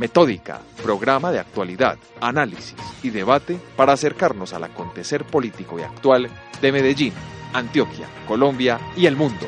Metódica, programa de actualidad, análisis y debate para acercarnos al acontecer político y actual de Medellín, Antioquia, Colombia y el mundo.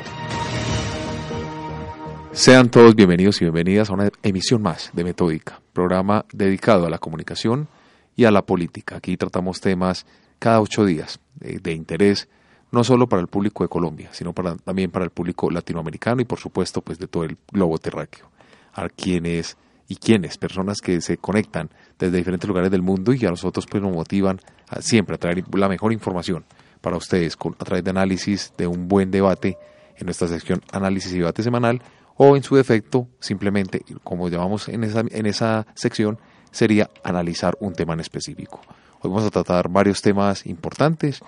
Sean todos bienvenidos y bienvenidas a una emisión más de Metódica, programa dedicado a la comunicación y a la política. Aquí tratamos temas cada ocho días de, de interés no solo para el público de Colombia, sino también para el público latinoamericano y por supuesto pues de todo el globo terráqueo. A quienes y quienes, personas que se conectan desde diferentes lugares del mundo y a nosotros pues nos motivan siempre a traer la mejor información para ustedes a través de análisis, de un buen debate en nuestra sección análisis y debate semanal o en su defecto simplemente, como llamamos en esa, en esa sección, sería analizar un tema en específico. Hoy vamos a tratar varios temas importantes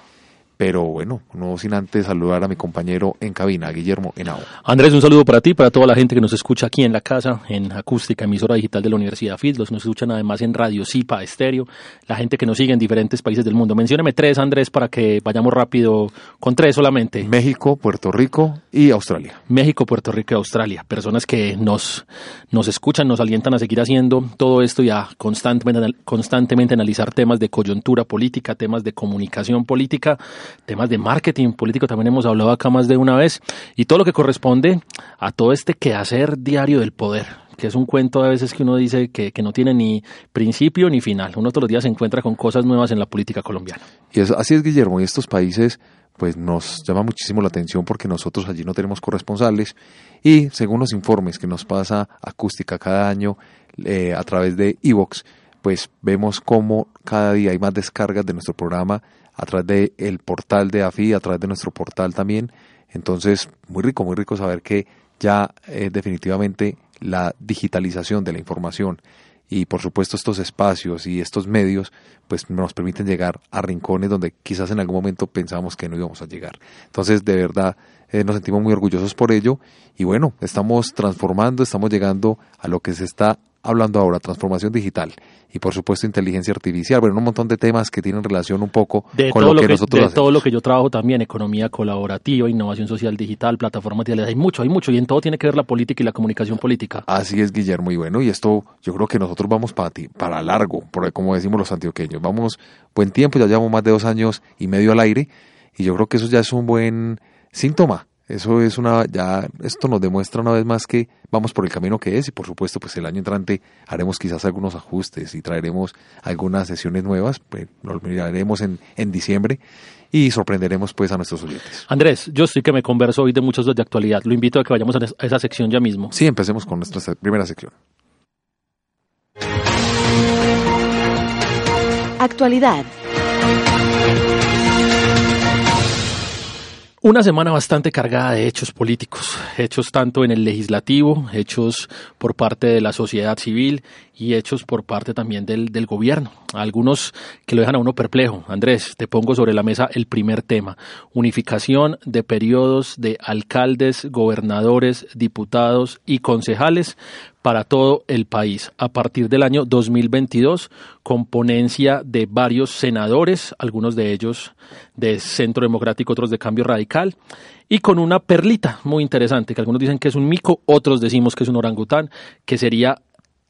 pero bueno, no sin antes saludar a mi compañero en cabina, Guillermo Henao. Andrés, un saludo para ti, para toda la gente que nos escucha aquí en la casa, en Acústica, emisora digital de la Universidad que nos escuchan además en Radio Cipa, Estéreo, la gente que nos sigue en diferentes países del mundo. Mencióname tres, Andrés, para que vayamos rápido con tres solamente. México, Puerto Rico y Australia. México, Puerto Rico y Australia. Personas que nos, nos escuchan, nos alientan a seguir haciendo todo esto y a constantemente, constantemente analizar temas de coyuntura política, temas de comunicación política temas de marketing político también hemos hablado acá más de una vez, y todo lo que corresponde a todo este quehacer diario del poder, que es un cuento a veces que uno dice que, no tiene ni principio ni final. Uno todos los días se encuentra con cosas nuevas en la política colombiana. Y así es, Guillermo, y estos países pues nos llama muchísimo la atención porque nosotros allí no tenemos corresponsales y según los informes que nos pasa Acústica cada año eh, a través de Evox, pues vemos cómo cada día hay más descargas de nuestro programa a través del el portal de AFI, a través de nuestro portal también. Entonces, muy rico, muy rico saber que ya eh, definitivamente la digitalización de la información y por supuesto estos espacios y estos medios pues nos permiten llegar a rincones donde quizás en algún momento pensábamos que no íbamos a llegar. Entonces, de verdad, eh, nos sentimos muy orgullosos por ello y bueno, estamos transformando, estamos llegando a lo que se está hablando ahora, transformación digital y por supuesto inteligencia artificial, bueno, un montón de temas que tienen relación un poco con lo, que, nosotros de todo lo que yo trabajo también, economía colaborativa, innovación social digital, plataformas digitales, hay mucho, hay mucho y en todo tiene que ver la política y la comunicación política. Así es, Guillermo, y bueno, y esto yo creo que nosotros vamos para ti, para largo, porque como decimos los antioqueños, vamos buen tiempo, ya llevamos más de dos años y medio al aire y yo creo que eso ya es un buen síntoma eso es una, ya, esto nos demuestra una vez más que vamos por el camino que es y por supuesto pues el año entrante haremos quizás algunos ajustes y traeremos algunas sesiones nuevas, pues lo miraremos en, en diciembre y sorprenderemos pues a nuestros oyentes. Andrés, yo sí que me converso hoy de muchos de actualidad, lo invito a que vayamos a esa sección ya mismo. Sí, empecemos con nuestra primera sección. Actualidad. Una semana bastante cargada de hechos políticos, hechos tanto en el legislativo, hechos por parte de la sociedad civil y hechos por parte también del, del, gobierno. Algunos que lo dejan a uno perplejo. Andrés, te pongo sobre la mesa el primer tema. Unificación de periodos de alcaldes, gobernadores, diputados y concejales para todo el país a partir del año 2022 con ponencia de varios senadores, algunos de ellos de Centro Democrático, otros de Cambio Radical, y con una perlita muy interesante, que algunos dicen que es un mico, otros decimos que es un orangután, que sería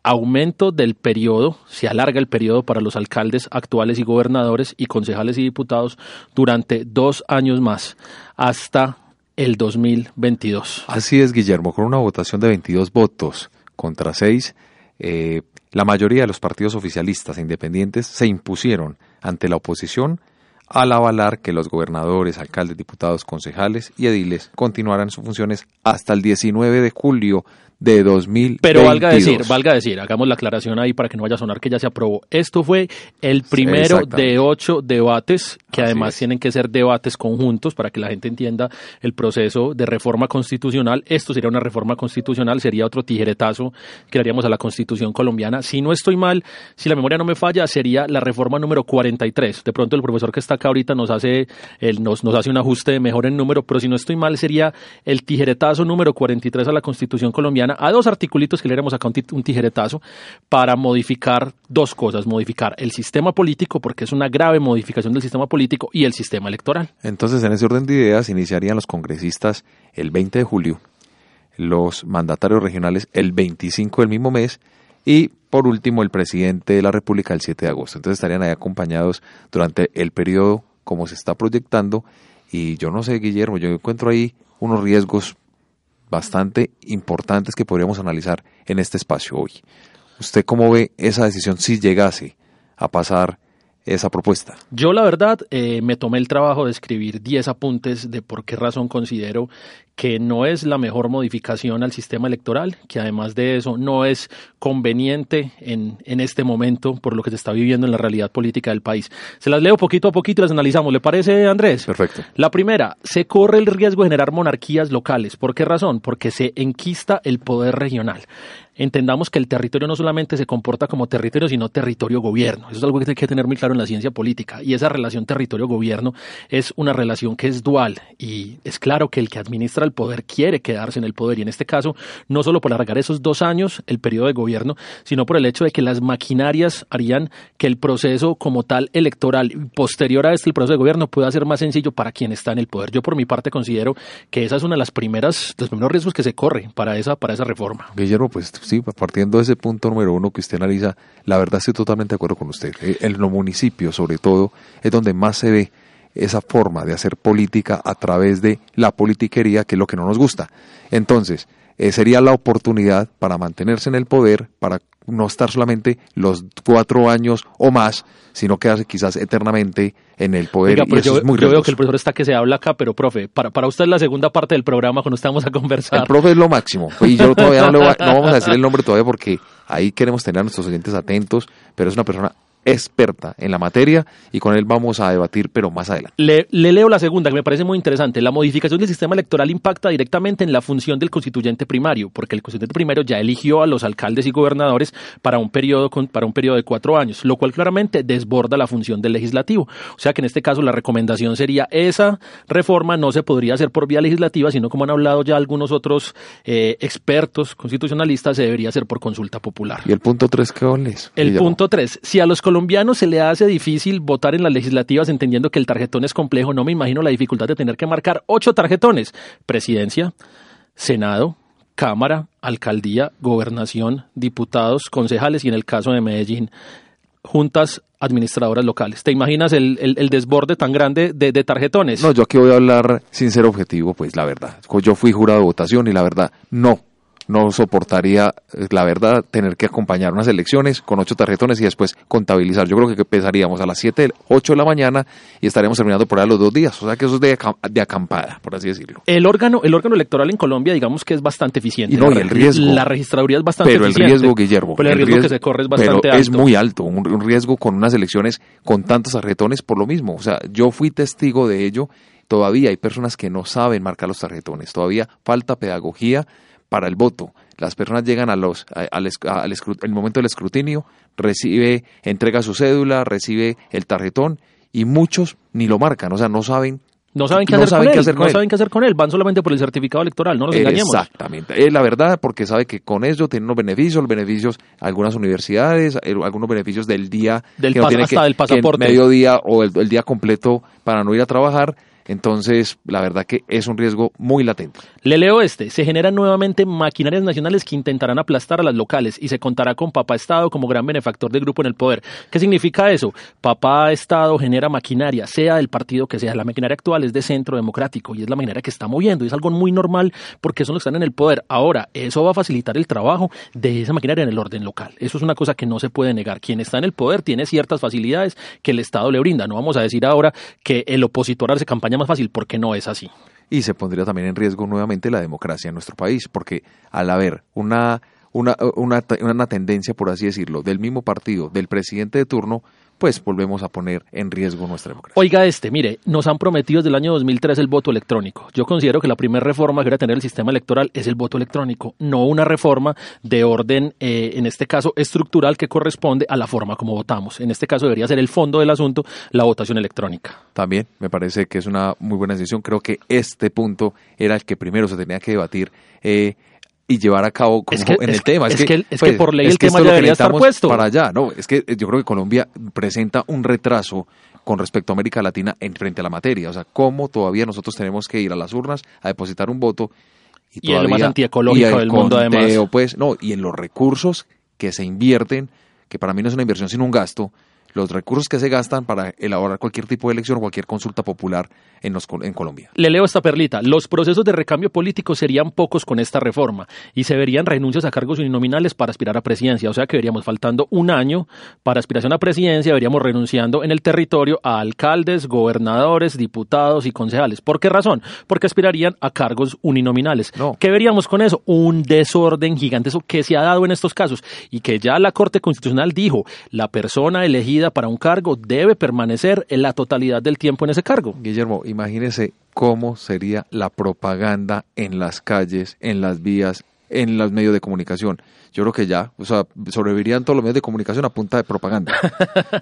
aumento del periodo, se alarga el periodo para los alcaldes actuales y gobernadores y concejales y diputados durante dos años más, hasta el 2022. Así es, Guillermo, con una votación de 22 votos contra seis, eh, la mayoría de los partidos oficialistas e independientes se impusieron ante la oposición al avalar que los gobernadores, alcaldes, diputados, concejales y ediles continuaran sus funciones hasta el 19 de julio de 2022. Pero valga decir, valga decir, hagamos la aclaración ahí para que no vaya a sonar que ya se aprobó. Esto fue el primero de ocho debates, que además tienen que ser debates conjuntos para que la gente entienda el proceso de reforma constitucional. Esto sería una reforma constitucional, sería otro tijeretazo que haríamos a la constitución colombiana. Si no estoy mal, si la memoria no me falla, sería la reforma número 43. De pronto el profesor que está acá ahorita nos hace, el, nos, nos hace un ajuste mejor en número, pero si no estoy mal, sería el tijeretazo número 43 a la constitución colombiana a dos articulitos que le haremos acá un tijeretazo para modificar dos cosas, modificar el sistema político, porque es una grave modificación del sistema político, y el sistema electoral. Entonces, en ese orden de ideas, iniciarían los congresistas el 20 de julio, los mandatarios regionales el 25 del mismo mes, y por último el presidente de la República el 7 de agosto. Entonces estarían ahí acompañados durante el periodo como se está proyectando y yo no sé, Guillermo, yo encuentro ahí unos riesgos bastante importantes que podríamos analizar en este espacio hoy. ¿Usted cómo ve esa decisión si llegase a pasar esa propuesta? Yo la verdad eh, me tomé el trabajo de escribir 10 apuntes de por qué razón considero que no es la mejor modificación al sistema electoral, que además de eso no es conveniente en, en este momento por lo que se está viviendo en la realidad política del país. Se las leo poquito a poquito y las analizamos. ¿Le parece, Andrés? Perfecto. La primera, se corre el riesgo de generar monarquías locales. ¿Por qué razón? Porque se enquista el poder regional entendamos que el territorio no solamente se comporta como territorio, sino territorio-gobierno. Eso es algo que hay que tener muy claro en la ciencia política. Y esa relación territorio-gobierno es una relación que es dual. Y es claro que el que administra el poder quiere quedarse en el poder y en este caso no solo por alargar esos dos años el periodo de gobierno, sino por el hecho de que las maquinarias harían que el proceso como tal electoral posterior a este el proceso de gobierno pueda ser más sencillo para quien está en el poder. Yo por mi parte considero que esa es una de las primeras, los primeros riesgos que se corre para esa, para esa reforma. Guillermo, pues sí, partiendo de ese punto número uno que usted analiza, la verdad estoy totalmente de acuerdo con usted. Eh, en los municipios, sobre todo, es donde más se ve esa forma de hacer política a través de la politiquería, que es lo que no nos gusta. Entonces, eh, sería la oportunidad para mantenerse en el poder, para no estar solamente los cuatro años o más, sino quedarse quizás eternamente en el poder. y eso yo, es muy yo veo que el profesor está que se habla acá, pero profe, para, para usted es la segunda parte del programa cuando estamos a conversar. El profe es lo máximo. Y yo todavía no, le voy no vamos a decir el nombre todavía porque ahí queremos tener a nuestros oyentes atentos, pero es una persona experta en la materia y con él vamos a debatir, pero más adelante. Le, leo la segunda, que me parece muy interesante. La modificación del sistema electoral impacta directamente en la función del constituyente primario, porque el constituyente primario ya eligió a los alcaldes y gobernadores para un periodo, para un periodo de cuatro años, lo cual claramente desborda la función del legislativo. O sea que en este caso la recomendación sería esa reforma no se podría hacer por vía legislativa, sino como han hablado ya algunos otros eh, expertos constitucionalistas, se debería hacer por consulta popular. ¿Y el punto tres qué es? El punto tres, si a los colombiano se le hace difícil votar en las legislativas entendiendo que el tarjetón es complejo, no me imagino la dificultad de tener que marcar ocho tarjetones. Presidencia, Senado, Cámara, Alcaldía, Gobernación, diputados, concejales y en el caso de Medellín, juntas administradoras locales. ¿Te imaginas el, desborde tan grande de, de, tarjetones? No, yo aquí voy a hablar sin ser objetivo, pues la verdad. Yo fui jurado de votación y la verdad, no no soportaría, eh, la verdad, tener que acompañar unas elecciones con ocho tarjetones y después contabilizar. Yo creo que empezaríamos a las 7, 8 de la mañana y estaríamos terminando por ahí los dos días. O sea que eso es de, de, acampada, por así decirlo. El órgano, el órgano electoral en Colombia, digamos que es bastante eficiente. Y no, y el riesgo. La registraduría es bastante pero eficiente. Pero el riesgo, Guillermo. Pero el, riesgo, que se corre es bastante pero alto. es muy alto. Un, un riesgo con unas elecciones con tantos tarjetones por lo mismo. O sea, yo fui testigo de ello. Todavía hay personas que no saben marcar los tarjetones. Todavía falta pedagogía para el voto. Las personas llegan a los, al, el momento del escrutinio, recibe, entrega su cédula, recibe el tarjetón y muchos ni lo marcan, o sea, no saben no saben qué, hacer, con él, no saben qué hacer con él, van solamente por el certificado electoral, no nos engañemos. Exactamente, es la verdad, porque sabe que con eso tiene unos beneficios, los beneficios, algunas universidades, algunos beneficios del día, del que no tiene hasta del pasaporte. Que mediodía o el día completo para no ir a trabajar, entonces, la verdad que es un riesgo muy latente. Le leo este. Se generan nuevamente maquinarias nacionales que intentarán aplastar a las locales y se contará con Papá Estado como gran benefactor del grupo en el poder. ¿Qué significa eso? Papá Estado genera maquinaria, sea del partido que sea. La maquinaria actual es de centro democrático y es la maquinaria que está moviendo. Y es algo muy normal porque son los que están en el poder. Ahora, eso va a facilitar el trabajo de esa maquinaria en el orden local. Eso es una cosa que no se puede negar. Quien está en el poder tiene ciertas facilidades que el Estado le brinda. No vamos a decir ahora que el opositor hace campaña más fácil porque no es así. Y se pondría también en riesgo nuevamente la democracia en nuestro país, porque al haber una, una, una, una tendencia, por así decirlo, del mismo partido, del presidente de turno, pues volvemos a poner en riesgo nuestra democracia. Oiga este, mire, nos han prometido desde el año 2003 el voto electrónico. Yo considero que la primera reforma que debe tener el sistema electoral es el voto electrónico, no una reforma de orden, eh, en este caso, estructural que corresponde a la forma como votamos. En este caso debería ser el fondo del asunto, la votación electrónica. También me parece que es una muy buena decisión. Creo que este punto era el que primero se tenía que debatir. Eh, y llevar a cabo como en el tema. Es, que, es que pues, por ley el tema ya debería estar puesto. Para allá, no, es que yo creo que Colombia presenta un retraso con respecto a América Latina en frente a la materia. O sea, cómo todavía nosotros tenemos que ir a las urnas a depositar un voto y, y el más antiecológico del mundo además. Pues, no, y en los recursos que se invierten, que para mí no es una inversión sino un gasto, los recursos que se gastan para elaborar cualquier tipo de elección o cualquier consulta popular en, los, en Colombia. Le leo esta perlita. Los procesos de recambio político serían pocos con esta reforma y se verían renuncias a cargos uninominales para aspirar a presidencia. O sea que veríamos faltando un año para aspiración a presidencia, veríamos renunciando en el territorio a alcaldes, gobernadores, diputados y concejales. ¿Por qué razón? Porque aspirarían a cargos uninominales. No. ¿Qué veríamos con eso? Un desorden gigante, eso que se ha dado en estos casos y que ya la Corte Constitucional dijo, la persona elegida para un cargo debe permanecer en la totalidad del tiempo en ese cargo. Guillermo, imagínese cómo sería la propaganda en las calles, en las vías, en los medios de comunicación yo creo que ya, o sea, sobrevivirían todos los medios de comunicación a punta de propaganda.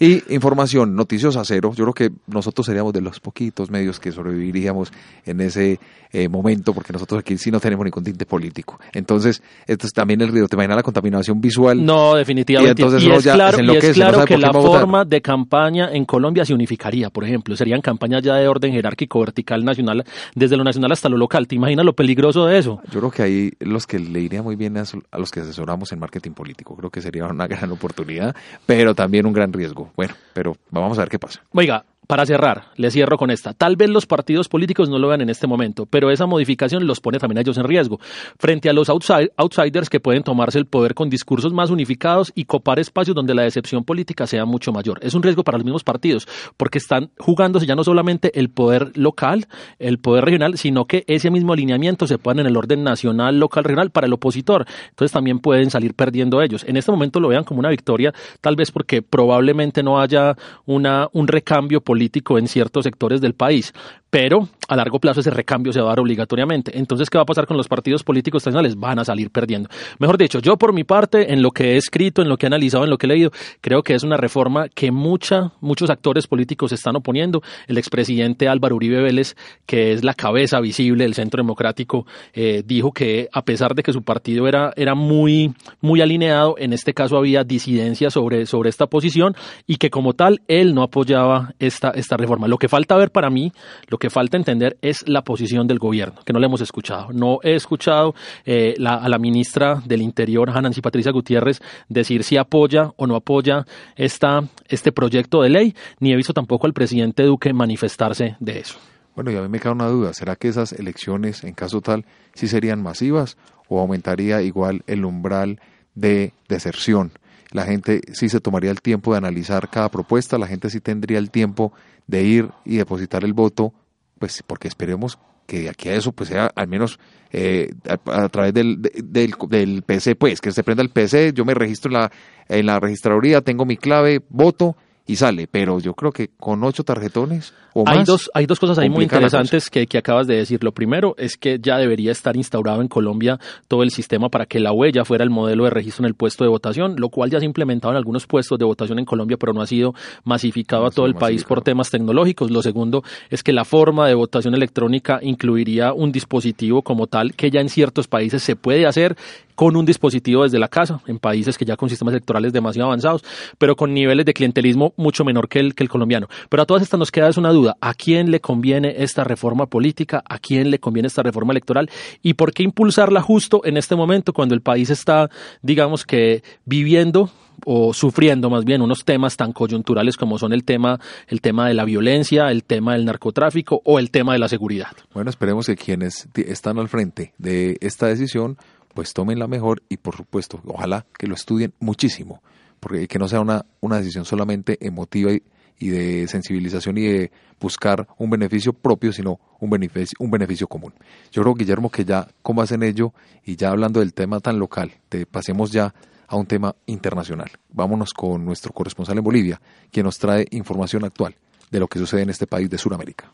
y información, noticios a cero, yo creo que nosotros seríamos de los poquitos medios que sobreviviríamos en ese eh, momento, porque nosotros aquí sí no tenemos ningún tinte político. Entonces, esto es también el río, ¿te imaginas la contaminación visual? No, definitivamente. Y, entonces es claro, y es claro que la forma de campaña en Colombia se unificaría, por ejemplo, serían campañas ya de orden jerárquico, vertical, nacional, desde lo nacional hasta lo local. ¿Te imaginas lo peligroso de eso? Yo creo que ahí los que le iría muy bien a los que asesoramos en marketing político. Creo que sería una gran oportunidad, pero también un gran riesgo. Bueno, pero vamos a ver qué pasa. Oiga, para cerrar, le cierro con esta. Tal vez los partidos políticos no lo vean en este momento, pero esa modificación los pone también a ellos en riesgo, frente a los outsiders que pueden tomarse el poder con discursos más unificados y copar espacios donde la decepción política sea mucho mayor. Es un riesgo para los mismos partidos, porque están jugándose ya no solamente el poder local, el poder regional, sino que ese mismo alineamiento se pone en el orden nacional, local, regional para el opositor. Entonces también pueden salir perdiendo ellos. En este momento lo vean como una victoria, tal vez porque probablemente no haya una, un recambio político en ciertos sectores del país. Pero a largo plazo ese recambio se va a dar obligatoriamente. Entonces, ¿qué va a pasar con los partidos políticos tradicionales? Van a salir perdiendo. Mejor dicho, yo por mi parte, en lo que he escrito, en lo que he analizado, en lo que he leído, creo que es una reforma que mucha, muchos actores políticos están oponiendo. El expresidente Álvaro Uribe Vélez, que es la cabeza visible del Centro Democrático, eh, dijo que a pesar de que su partido era, era muy, muy alineado, en este caso había disidencia sobre, sobre esta posición y que como tal él no apoyaba esta, esta reforma. Lo que falta ver para mí, lo que falta entender es la posición del gobierno, que no le hemos escuchado. No he escuchado eh, a la ministra del Interior, Nancy Patricia Gutiérrez, decir si apoya o no apoya esta, este proyecto de ley, ni he visto tampoco al presidente Duque manifestarse de eso. Bueno, y a mí me queda una duda, ¿será que esas elecciones, en caso tal, sí serían masivas o aumentaría igual el umbral de deserción? La gente sí se tomaría el tiempo de analizar cada propuesta, la gente sí tendría el tiempo de ir y depositar el voto pues porque esperemos que de aquí a eso pues sea al menos eh, a, través del, del, del, PC, pues que se prenda el PC, yo me registro en la, en la registraduría, tengo mi clave, voto y sale, pero yo creo que con ocho tarjetones o hay más. Dos, hay dos cosas ahí muy interesantes que, que, acabas de decir. Lo primero es que ya debería estar instaurado en Colombia todo el sistema para que la huella fuera el modelo de registro en el puesto de votación, lo cual ya se ha implementado en algunos puestos de votación en Colombia, pero no ha sido masificado a todo el país por temas tecnológicos. Lo segundo es que la forma de votación electrónica incluiría un dispositivo como tal que ya en ciertos países se puede hacer con un dispositivo desde la casa, en países que ya con sistemas electorales demasiado avanzados, pero con niveles de clientelismo mucho menor que el, que el colombiano. Pero a todas estas nos queda es una duda, ¿a quién le conviene esta reforma política? ¿A quién le conviene esta reforma electoral? ¿Y por qué impulsarla justo en este momento cuando el país está, digamos que, viviendo o sufriendo más bien unos temas tan coyunturales como son el tema, el tema de la violencia, el tema del narcotráfico o el tema de la seguridad. Bueno, esperemos que quienes están al frente de esta decisión pues tomen la mejor y por supuesto, ojalá que lo estudien muchísimo, porque que no sea una, una decisión solamente emotiva y, de sensibilización y de buscar un beneficio propio, sino un beneficio, un beneficio común. Yo creo, Guillermo, que ya como hacen ello y ya hablando del tema tan local, te pasemos ya a un tema internacional. Vámonos con nuestro corresponsal en Bolivia, quien nos trae información actual de lo que sucede en este país de Sudamérica.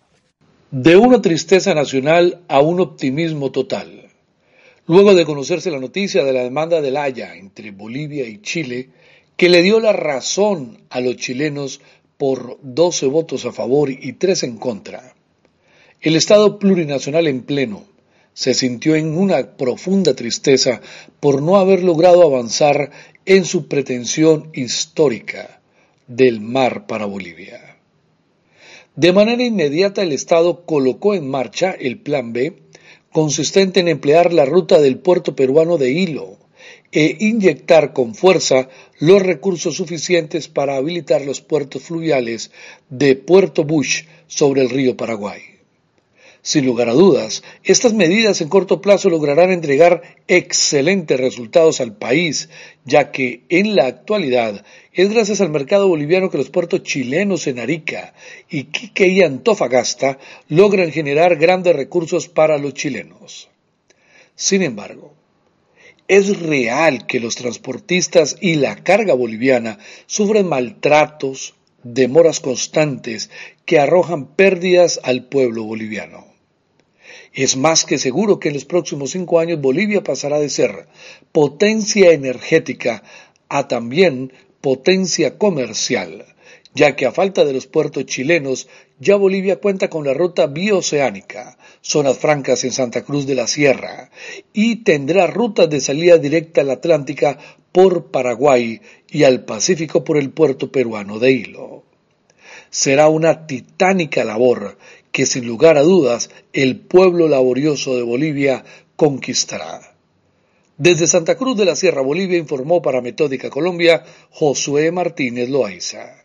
De una tristeza nacional a un optimismo total. Luego de conocerse la noticia de la demanda del Haya entre Bolivia y Chile, que le dio la razón a los chilenos por 12 votos a favor y 3 en contra, el Estado plurinacional en pleno se sintió en una profunda tristeza por no haber logrado avanzar en su pretensión histórica del mar para Bolivia. De manera inmediata el Estado colocó en marcha el Plan B consistente en emplear la ruta del puerto peruano de Hilo, e inyectar con fuerza los recursos suficientes para habilitar los puertos fluviales de Puerto Bush sobre el río Paraguay. Sin lugar a dudas, estas medidas en corto plazo lograrán entregar excelentes resultados al país, ya que en la actualidad es gracias al mercado boliviano que los puertos chilenos en Arica, Iquique y Antofagasta logran generar grandes recursos para los chilenos. Sin embargo, es real que los transportistas y la carga boliviana sufren maltratos, demoras constantes que arrojan pérdidas al pueblo boliviano. Es más que seguro que en los próximos cinco años Bolivia pasará de ser potencia energética a también potencia comercial, ya que a falta de los puertos chilenos, ya Bolivia cuenta con la ruta bioceánica, zonas francas en Santa Cruz de la Sierra, y tendrá rutas de salida directa al Atlántica por Paraguay y al Pacífico por el puerto peruano de Hilo. Será una titánica labor que sin lugar a dudas el pueblo laborioso de Bolivia conquistará. Desde Santa Cruz de la Sierra, Bolivia, informó para Metódica Colombia Josué Martínez Loaiza.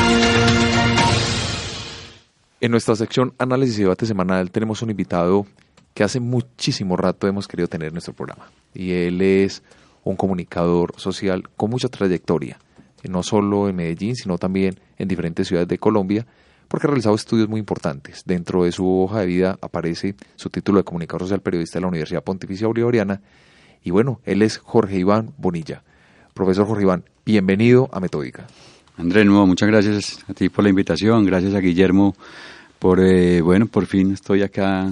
En nuestra sección Análisis y debate semanal tenemos un invitado que hace muchísimo rato hemos querido tener en nuestro programa. Y él es un comunicador social con mucha trayectoria, no solo en Medellín, sino también en diferentes ciudades de Colombia porque ha realizado estudios muy importantes. Dentro de su hoja de vida aparece su título de comunicador social periodista de la Universidad Pontificia Bolivariana. Y bueno, él es Jorge Iván Bonilla. Profesor Jorge Iván, bienvenido a Metódica. André, nuevo, muchas gracias a ti por la invitación, gracias a Guillermo por, eh, bueno, por fin estoy acá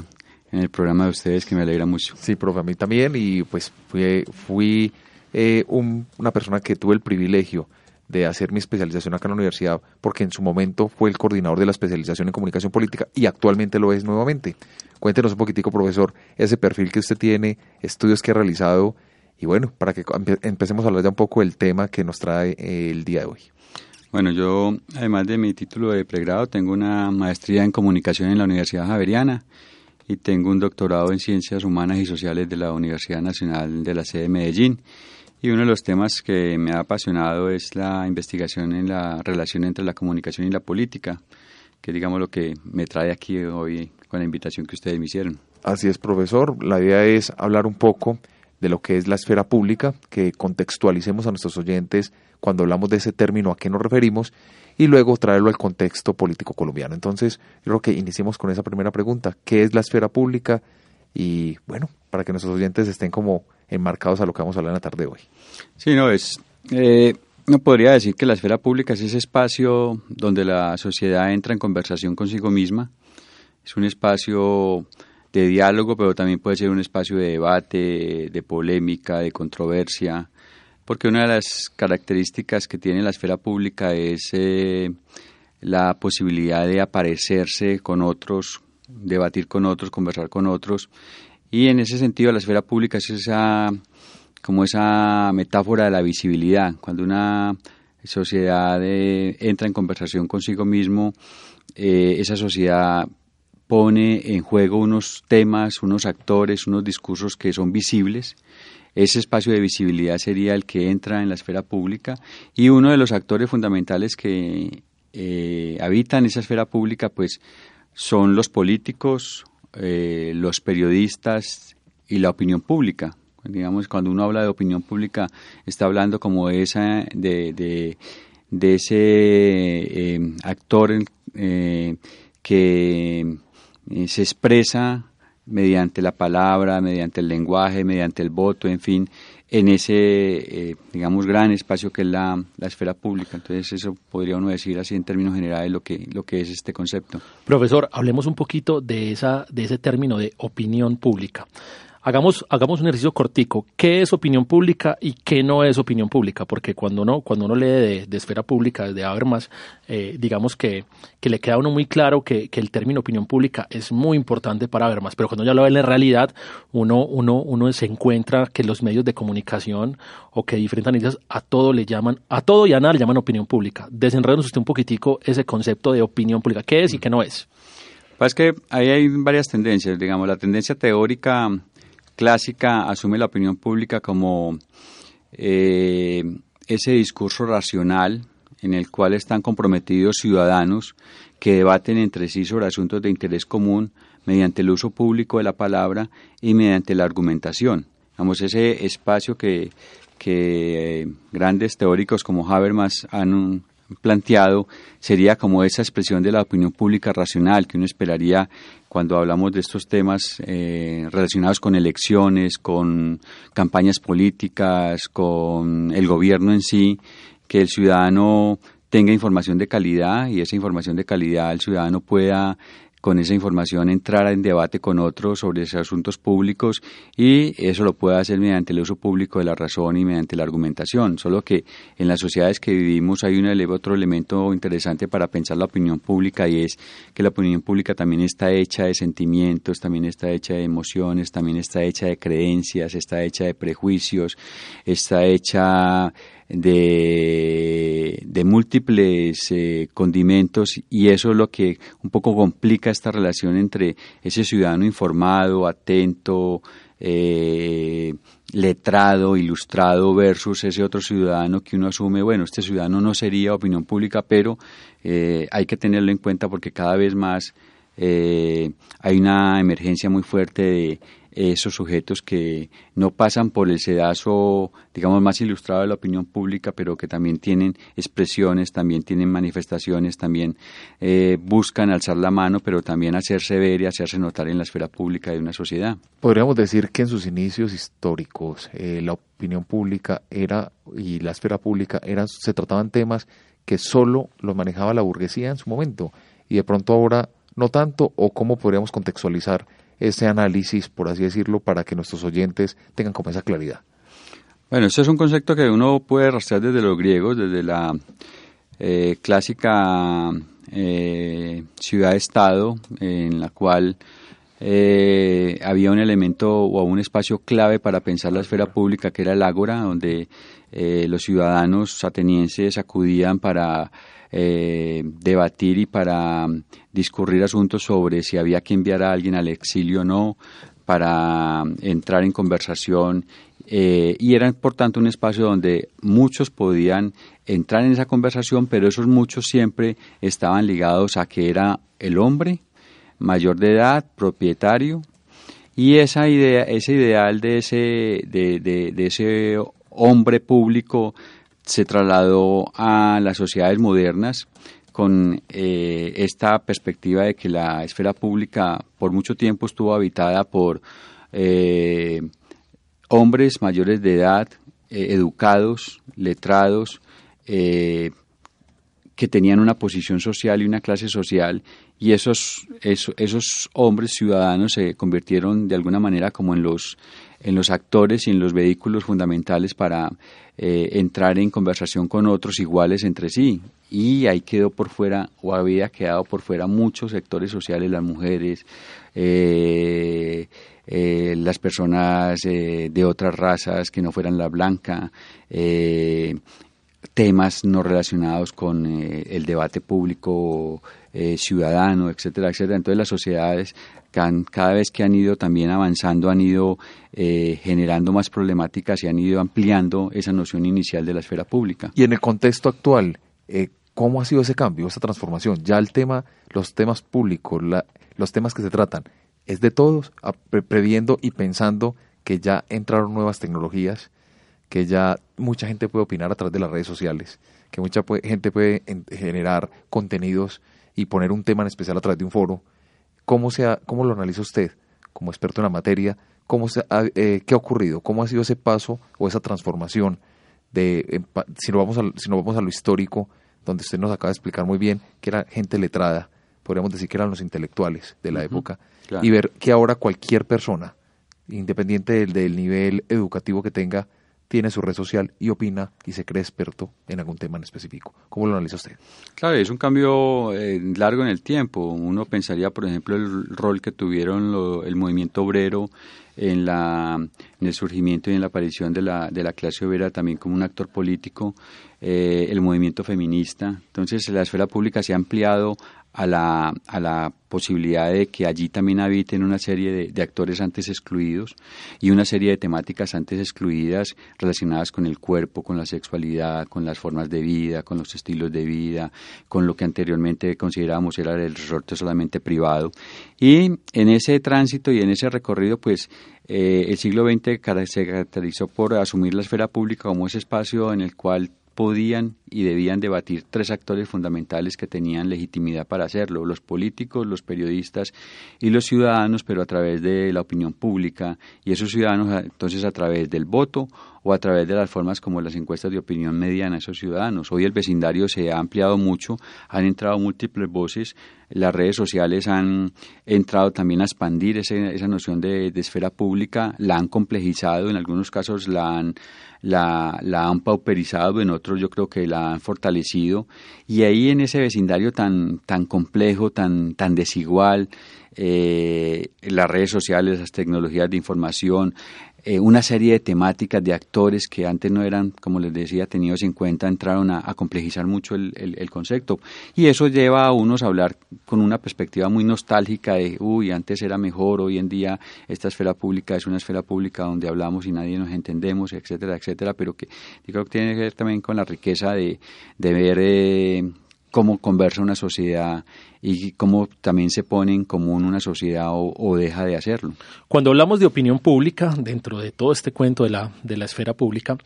en el programa de ustedes que me alegra mucho. Sí, profe, a mí también y pues fui, fui eh, una persona que tuve el privilegio de hacer mi especialización acá en la universidad, porque en su momento fue el coordinador de la especialización en comunicación política y actualmente lo es nuevamente. Cuéntenos un poquitico, profesor, ese perfil que usted tiene, estudios que ha realizado y bueno, para que empecemos a hablar ya un poco del tema que nos trae eh, el día de hoy. Bueno, yo además de mi título de pregrado tengo una maestría en comunicación en la Universidad Javeriana y tengo un doctorado en ciencias humanas y sociales de la Universidad Nacional de la sede de Medellín y uno de los temas que me ha apasionado es la investigación en la relación entre la comunicación y la política, que digamos lo que me trae aquí hoy con la invitación que ustedes me hicieron. Así es, profesor. La idea es hablar un poco de lo que es la esfera pública, que contextualicemos a nuestros oyentes cuando hablamos de ese término a qué nos referimos y luego traerlo al contexto político colombiano. Entonces, creo que iniciemos con esa primera pregunta, ¿qué es la esfera pública? Y bueno, para que nuestros oyentes estén como enmarcados a lo que vamos a hablar en la tarde de hoy. Sí, no, es... Eh, no podría decir que la esfera pública es ese espacio donde la sociedad entra en conversación consigo misma. Es un espacio de diálogo, pero también puede ser un espacio de debate, de polémica, de controversia, porque una de las características que tiene la esfera pública es eh, la posibilidad de aparecerse con otros, debatir con otros, conversar con otros y en ese sentido la esfera pública es esa, como esa metáfora de la visibilidad. Cuando una sociedad eh, entra en conversación consigo mismo, eh, esa sociedad pone en juego unos temas, unos actores, unos discursos que son visibles. Ese espacio de visibilidad sería el que entra en la esfera pública y uno de los actores fundamentales que eh, habitan esa esfera pública pues son los políticos, eh, los periodistas y la opinión pública. Digamos, cuando uno habla de opinión pública, está hablando como esa, de, de, ese eh, actor eh, se expresa mediante la palabra, mediante el lenguaje, mediante el voto, en fin, en ese, eh, digamos, gran espacio que es la, la, esfera pública. Entonces, eso podría uno decir así en términos generales lo que, lo que es este concepto. Profesor, hablemos un poquito de, esa, de ese término de opinión pública. Hagamos, hagamos un ejercicio cortico. ¿Qué es opinión pública y qué no es opinión pública? Porque cuando uno, cuando uno lee de, esfera pública, de Habermas, eh, digamos que, que, le queda a uno muy claro que, que, el término opinión pública es muy importante para Habermas, pero cuando ya lo ve en la realidad, uno, uno, uno se encuentra que los medios de comunicación o que diferentes analistas a todo le llaman, a todo y a nada le llaman opinión pública. Desenredanos usted un poquitico ese concepto de opinión pública. ¿Qué es y qué no es? Pues que ahí hay varias tendencias, digamos, la tendencia teórica clásica asume la opinión pública como eh, ese discurso racional en el cual están comprometidos ciudadanos que debaten entre sí sobre asuntos de interés común mediante el uso público de la palabra y mediante la argumentación. Vamos, ese espacio que, eh, grandes teóricos como Habermas han planteado sería como esa expresión de la opinión pública racional que uno esperaría cuando hablamos de estos temas eh, relacionados con elecciones, con campañas políticas, con el gobierno en sí, que el ciudadano tenga información de calidad y esa información de calidad el ciudadano pueda con esa información entrar en debate con otros sobre esos asuntos públicos y eso lo puede hacer mediante el uso público de la razón y mediante la argumentación. Solo que en las sociedades que vivimos hay otro elemento interesante para pensar la opinión pública y es que la opinión pública también está hecha de sentimientos, también está hecha de emociones, también está hecha de creencias, está hecha de prejuicios, está hecha de, de múltiples eh, condimentos y eso es lo que un poco complica esta relación entre ese ciudadano informado, atento, eh, letrado, ilustrado versus ese otro ciudadano que uno asume, bueno, este ciudadano no sería opinión pública, pero eh, hay que tenerlo en cuenta porque cada vez más hay una emergencia muy fuerte de esos sujetos que no pasan por el sedazo, digamos, más ilustrado de la opinión pública, pero que también tienen expresiones, también tienen manifestaciones, también eh, buscan alzar la mano, pero también hacerse ver y hacerse notar en la esfera pública de una sociedad. Podríamos decir que en sus inicios históricos eh, la opinión pública era y la esfera pública eran, se trataban temas que solo los manejaba la burguesía en su momento y de pronto ahora no tanto o cómo podríamos contextualizar ese análisis, por así decirlo, para que nuestros oyentes tengan como esa claridad? Bueno, ese es un concepto que uno puede rastrear desde los griegos, desde la eh, clásica eh, ciudad-estado, en la cual eh, había un elemento o un espacio clave para pensar la esfera pública, que era el ágora, donde los ciudadanos atenienses acudían para eh, debatir y para discurrir asuntos sobre si había que enviar a alguien al exilio o no, para entrar en conversación eh, y era por tanto un espacio donde muchos podían entrar en esa conversación, pero esos muchos siempre estaban ligados a que era el hombre mayor de edad, propietario, y esa idea, ese ideal de ese, de, de ese hombre público se trasladó a las sociedades modernas con eh, esta perspectiva de que la esfera pública por mucho tiempo estuvo habitada por eh, hombres mayores de edad, eh, educados, letrados, que tenían una posición social y una clase social y esos, esos, esos hombres ciudadanos se convirtieron de alguna manera como en los en los actores y en los vehículos fundamentales para eh, entrar en conversación con otros iguales entre sí. Y ahí quedó por fuera, o había quedado por fuera muchos sectores sociales, las mujeres, eh, eh, las personas de otras razas que no fueran la blanca, temas no relacionados con el debate público ciudadano, etcétera, etcétera. Entonces las sociedades cada vez que han ido también avanzando, han ido eh, generando más problemáticas y han ido ampliando esa noción inicial de la esfera pública. Y en el contexto actual, eh, ¿cómo ha sido ese cambio, esa transformación? Ya el tema, los temas públicos, los temas que se tratan, ¿es de todos, previendo y pensando que ya entraron nuevas tecnologías, que ya mucha gente puede opinar a través de las redes sociales, que mucha gente puede generar contenidos y poner un tema en especial a través de un foro? ¿Cómo, ¿Cómo lo analiza usted como experto en la materia? ¿Cómo se eh, ¿Qué ha ocurrido? ¿Cómo ha sido ese paso o esa transformación? De, si, nos vamos a, si nos vamos a lo histórico, donde usted nos acaba de explicar muy bien que era gente letrada, podríamos decir que eran los intelectuales de la época, y ver que ahora cualquier persona independiente del, nivel educativo que tenga, tiene su red social y opina y se cree experto en algún tema en específico. ¿Cómo lo analiza usted? Claro, es un cambio eh, largo en el tiempo. Uno pensaría, por ejemplo, el rol que tuvieron el movimiento obrero en, la, en el surgimiento y en la aparición de la, de la clase obrera también como un actor político, eh, el movimiento feminista. Entonces, la esfera pública se ha ampliado a la, a la posibilidad de que allí también habiten una serie de, de, actores antes excluidos y una serie de temáticas antes excluidas relacionadas con el cuerpo, con la sexualidad, con las formas de vida, con los estilos de vida, con lo que anteriormente considerábamos era el resorte solamente privado. Y en ese tránsito y en ese recorrido, pues eh, el siglo XX se caracterizó por asumir la esfera pública como ese espacio en el cual podían y debían debatir tres actores fundamentales que tenían legitimidad para hacerlo, los políticos, los periodistas y los ciudadanos, pero a través de la opinión pública y esos ciudadanos entonces a través del voto o a través de las formas como las encuestas de opinión mediana a esos ciudadanos. Hoy el vecindario se ha ampliado mucho, han entrado múltiples voces, las redes sociales han entrado también a expandir esa noción de esfera pública, la han complejizado, en algunos casos la han la, la han pauperizado, en otros yo creo que la han fortalecido. Y ahí en ese vecindario tan, tan complejo, tan, tan desigual, eh, las redes sociales, las tecnologías de información, eh, una serie de temáticas, de actores que antes no eran, como les decía, tenidos en cuenta, entraron a, complejizar mucho el, el, concepto. Y eso lleva a unos a hablar con una perspectiva muy nostálgica de, uy, antes era mejor, hoy en día esta esfera pública es una esfera pública donde hablamos y nadie nos entendemos, etcétera, etcétera, pero que yo creo que tiene que ver también con la riqueza de, de ver... Eh, cómo conversa una sociedad y cómo también se pone en común una sociedad o, deja de hacerlo. Cuando hablamos de opinión pública, dentro de todo este cuento de la, de la esfera pública,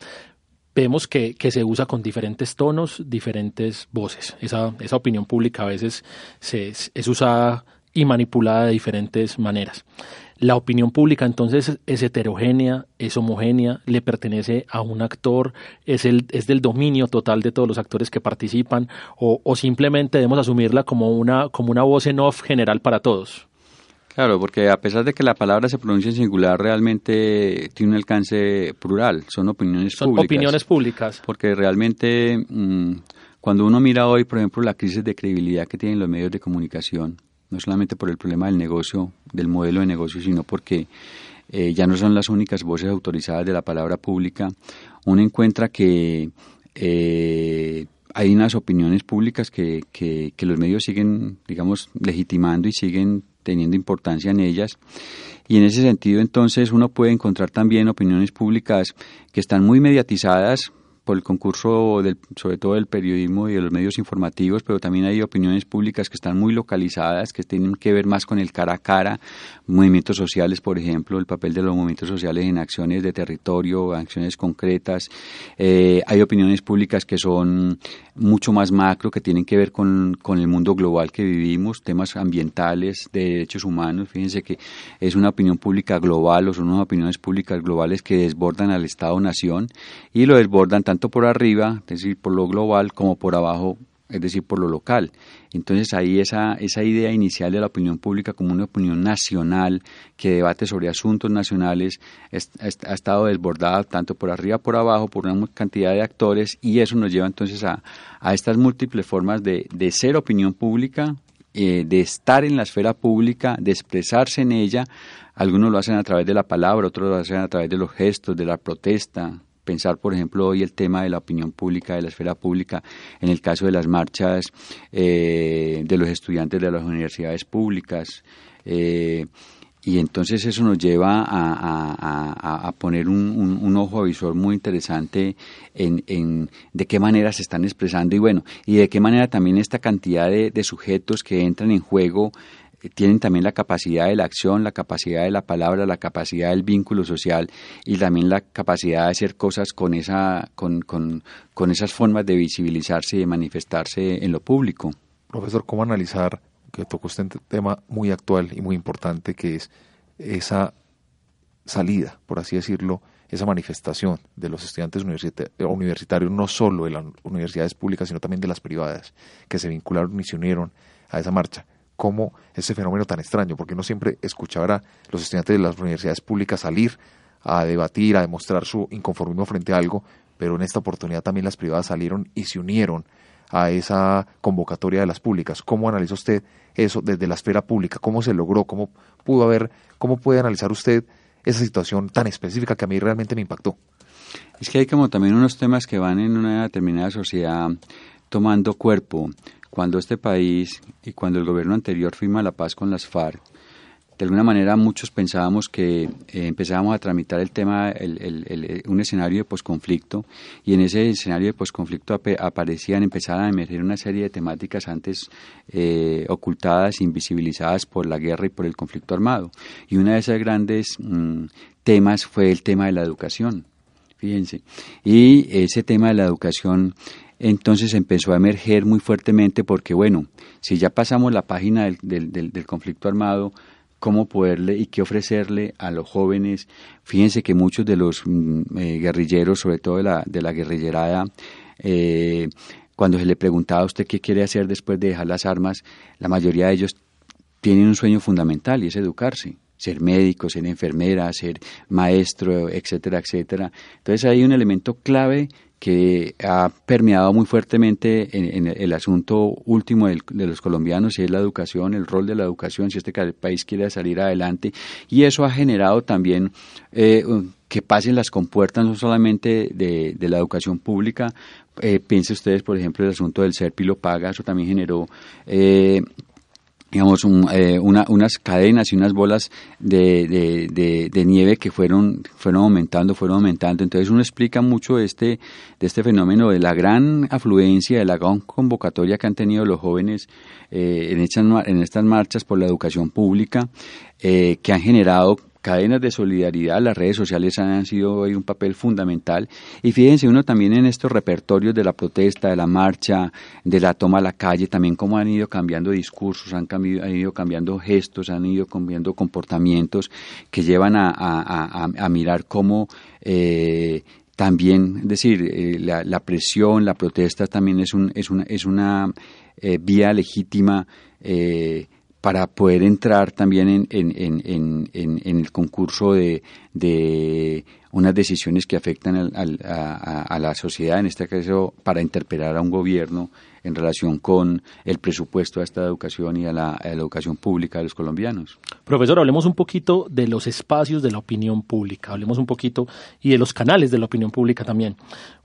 vemos que, que, se usa con diferentes tonos, diferentes voces. Esa, esa opinión pública a veces se, es usada y manipulada de diferentes maneras. La opinión pública entonces es heterogénea, es homogénea, le pertenece a un actor, es, el, es del dominio total de todos los actores que participan o, o simplemente debemos asumirla como una, como una voz en off general para todos. Claro, porque a pesar de que la palabra se pronuncia en singular, realmente tiene un alcance plural, son opiniones son opiniones públicas. Porque realmente mm, cuando uno mira hoy, por ejemplo, la crisis de credibilidad que tienen los medios de comunicación, no solamente por el problema del negocio, del modelo de negocio, sino porque eh, ya no son las únicas voces autorizadas de la palabra pública, uno encuentra que eh, hay unas opiniones públicas que, que, que, los medios siguen, digamos, legitimando y siguen teniendo importancia en ellas. Y en ese sentido, entonces, uno puede encontrar también opiniones públicas que están muy mediatizadas por el concurso del, sobre todo del periodismo y de los medios informativos, pero también hay opiniones públicas que están muy localizadas, que tienen que ver más con el cara a cara, movimientos sociales, por ejemplo, el papel de los movimientos sociales en acciones de territorio, acciones concretas. Eh, hay opiniones públicas que son mucho más macro, que tienen que ver con, con el mundo global que vivimos, temas ambientales, de derechos humanos. Fíjense que es una opinión pública global o son unas opiniones públicas globales que desbordan al Estado-Nación y lo desbordan tanto por arriba, es decir, por lo global, como por abajo, es decir, por lo local. Entonces ahí esa, esa idea inicial de la opinión pública como una opinión nacional que debate sobre asuntos nacionales ha estado desbordada tanto por arriba por abajo por una cantidad de actores y eso nos lleva entonces a, a estas múltiples formas de, de ser opinión pública, eh, de estar en la esfera pública, de expresarse en ella. Algunos lo hacen a través de la palabra, otros lo hacen a través de los gestos, de la protesta, pensar, por ejemplo, hoy el tema de la opinión pública, de la esfera pública, en el caso de las marchas eh, de los estudiantes de las universidades públicas. Eh, y entonces eso nos lleva a, poner un, ojo visor muy interesante en, de qué manera se están expresando y bueno, y de qué manera también esta cantidad de sujetos que entran en juego tienen también la capacidad de la acción, la capacidad de la palabra, la capacidad del vínculo social y también la capacidad de hacer cosas con, esa, con, con, con esas formas de visibilizarse y de manifestarse en lo público. Profesor, ¿cómo analizar, que tocó este tema muy actual y muy importante, que es esa salida, por así decirlo, esa manifestación de los estudiantes universitarios, no solo de las universidades públicas, sino también de las privadas, que se vincularon y se unieron a esa marcha? Cómo ese fenómeno tan extraño, porque uno siempre escuchaba a los estudiantes de las universidades públicas salir a debatir, a demostrar su inconformismo frente a algo, pero en esta oportunidad también las privadas salieron y se unieron a esa convocatoria de las públicas. ¿Cómo analiza usted eso desde la esfera pública? ¿Cómo se logró? ¿Cómo pudo haber, cómo puede analizar usted esa situación tan específica que a mí realmente me impactó? Es que hay como también unos temas que van en una determinada sociedad tomando cuerpo. Cuando este país y cuando el gobierno anterior firma la paz con las FARC, de alguna manera muchos pensábamos que eh, empezábamos a tramitar el tema, un escenario de posconflicto, y en ese escenario de posconflicto aparecían, empezaban a emerger una serie de temáticas antes eh, ocultadas, invisibilizadas por la guerra y por el conflicto armado. Y una de esas grandes mm, temas fue el tema de la educación, fíjense. Y ese tema de la educación entonces empezó a emerger muy fuertemente porque, bueno, si ya pasamos la página del, del conflicto armado, cómo poderle y qué ofrecerle a los jóvenes. Fíjense que muchos de los mm, eh, guerrilleros, sobre todo de la, de la guerrillerada, eh, cuando se le preguntaba a usted qué quiere hacer después de dejar las armas, la mayoría de ellos tienen un sueño fundamental y es educarse ser médico, ser enfermera, ser maestro, etcétera, etcétera. Entonces hay un elemento clave que ha permeado muy fuertemente en, el asunto último de los colombianos, y es la educación, el rol de la educación, si este país quiere salir adelante. Y eso ha generado también eh, que pasen las compuertas no solamente de, la educación pública, eh, piense ustedes, por ejemplo, el asunto del SERPI lo paga, eso también generó eh, digamos, eh, unas cadenas y unas bolas de, de, nieve que fueron, fueron aumentando, fueron aumentando. Entonces uno explica mucho este, de este fenómeno, de la gran afluencia, de la gran convocatoria que han tenido los jóvenes eh, en, estas, en estas marchas por la educación pública, eh, que han generado cadenas de solidaridad, las redes sociales han sido un papel fundamental. Y fíjense uno también en estos repertorios de la protesta, de la marcha, de la toma a la calle, también cómo han ido cambiando discursos, han, han ido cambiando gestos, han ido cambiando comportamientos que llevan a, mirar cómo... Eh, también, es decir, eh, la, presión, la protesta también es, un, es una, es una eh, vía legítima para poder entrar también en, el concurso de, de, unas decisiones que afectan a, la sociedad, en este caso para interpelar a un gobierno en relación con el presupuesto a esta educación y a la, a la, educación pública de los colombianos. Profesor, hablemos un poquito de los espacios de la opinión pública, hablemos un poquito y de los canales de la opinión pública también.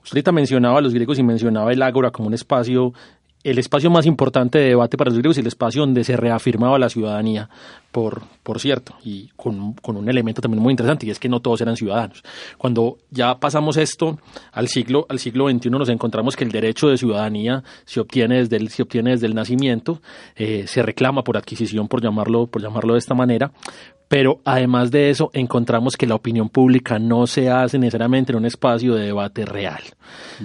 Usted ahorita mencionaba a los griegos y mencionaba el Ágora como un espacio el espacio más importante de debate para los griegos y el espacio donde se reafirmaba la ciudadanía, por, por cierto, y con, con, un elemento también muy interesante, y es que no todos eran ciudadanos. Cuando ya pasamos esto al siglo, al siglo XXI, nos encontramos que el derecho de ciudadanía se obtiene desde el, se obtiene desde el nacimiento, eh, se reclama por adquisición, por llamarlo, por llamarlo de esta manera, pero además de eso, encontramos que la opinión pública no se hace necesariamente en un espacio de debate real,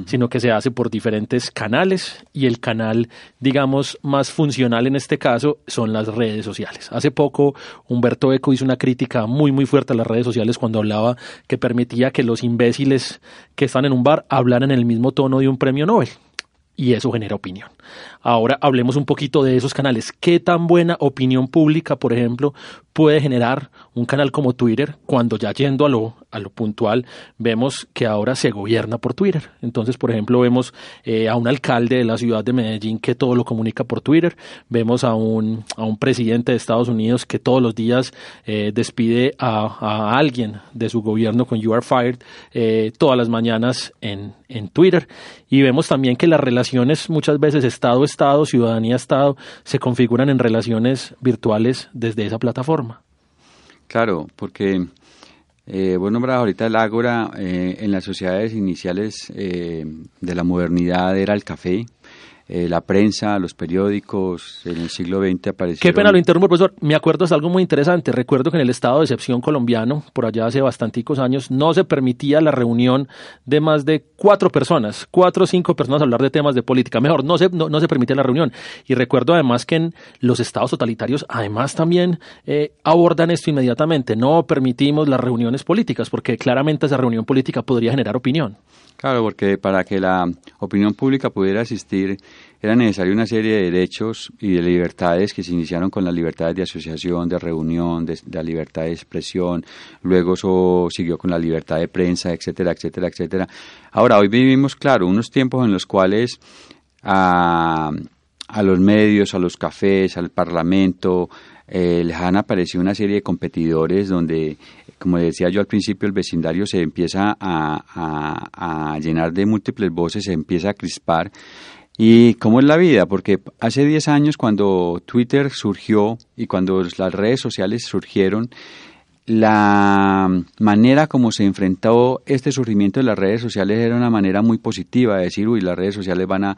sino que se hace por diferentes canales y el canal, digamos, más funcional en este caso son las redes sociales. Hace poco Humberto Eco hizo una crítica muy, muy fuerte a las redes sociales cuando hablaba que permitía que los imbéciles que están en un bar hablaran en el mismo tono de un premio Nobel y eso genera opinión. Ahora hablemos un poquito de esos canales. ¿Qué tan buena opinión pública, por ejemplo, puede generar un canal como Twitter cuando ya yendo a lo, a lo puntual vemos que ahora se gobierna por Twitter? Entonces, por ejemplo, vemos eh, a un alcalde de la ciudad de Medellín que todo lo comunica por Twitter, vemos a un, a un presidente de Estados Unidos que todos los días eh, despide a, alguien de su gobierno con You Are Fired eh, todas las mañanas en, en Twitter. Y vemos también que las relaciones muchas veces Estado Estado, ciudadanía-Estado, se configuran en relaciones virtuales desde esa plataforma. Claro, porque eh, vos nombrabas ahorita el Ágora, eh, en las sociedades iniciales eh, de la modernidad era el café, eh, la prensa, los periódicos, en el siglo XX aparecieron... Qué pena lo interrumpo, profesor. Me acuerdo de algo muy interesante. Recuerdo que en el estado de excepción colombiano, por allá hace bastanticos años, no se permitía la reunión de más de cuatro personas, cuatro o cinco personas a hablar de temas de política. Mejor, no se, no, se permitía la reunión. Y recuerdo además que en los estados totalitarios, además también eh, abordan esto inmediatamente. No permitimos las reuniones políticas, porque claramente esa reunión política podría generar opinión. Claro, porque para que la opinión pública pudiera existir era necesaria una serie de derechos y de libertades que se iniciaron con las libertades de asociación, de reunión, de, la libertad de expresión, luego eso siguió con la libertad de prensa, etcétera, etcétera, etcétera. Ahora, hoy vivimos, claro, unos tiempos en los cuales a, a los medios, a los cafés, al parlamento, eh, les han aparecido una serie de competidores donde, como decía yo al principio, el vecindario se empieza a, llenar de múltiples voces, se empieza a crispar. ¿Y cómo es la vida? Porque hace 10 años cuando Twitter surgió y cuando las redes sociales surgieron, la manera como se enfrentó este surgimiento de las redes sociales era una manera muy positiva de decir, uy, las redes sociales van a,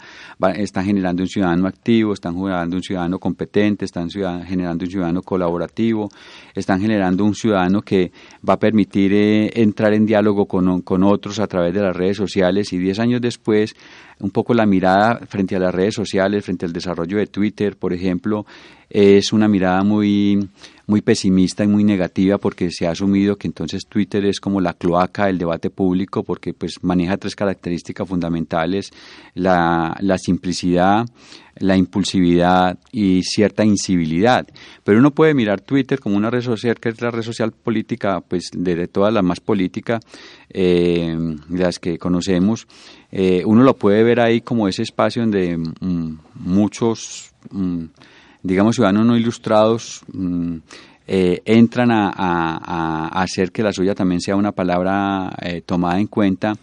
están generando un ciudadano activo, están generando un ciudadano competente, están generando un ciudadano colaborativo, están generando un ciudadano que va a permitir eh, entrar en diálogo con, con otros a través de las redes sociales y diez años después un poco la mirada frente a las redes sociales, frente al desarrollo de Twitter, por ejemplo, es una mirada muy muy pesimista y muy negativa porque se ha asumido que entonces Twitter es como la cloaca del debate público porque pues maneja tres características fundamentales, la, la simplicidad, la impulsividad y cierta incivilidad. Pero uno puede mirar Twitter como una red social que es la red social política, pues de todas las más políticas, eh, las que conocemos. Eh, uno lo puede ver ahí como ese espacio donde mm, muchos... Mm, digamos, ciudadanos no ilustrados mm, eh, entran a, hacer que la suya también sea una palabra eh, tomada en cuenta.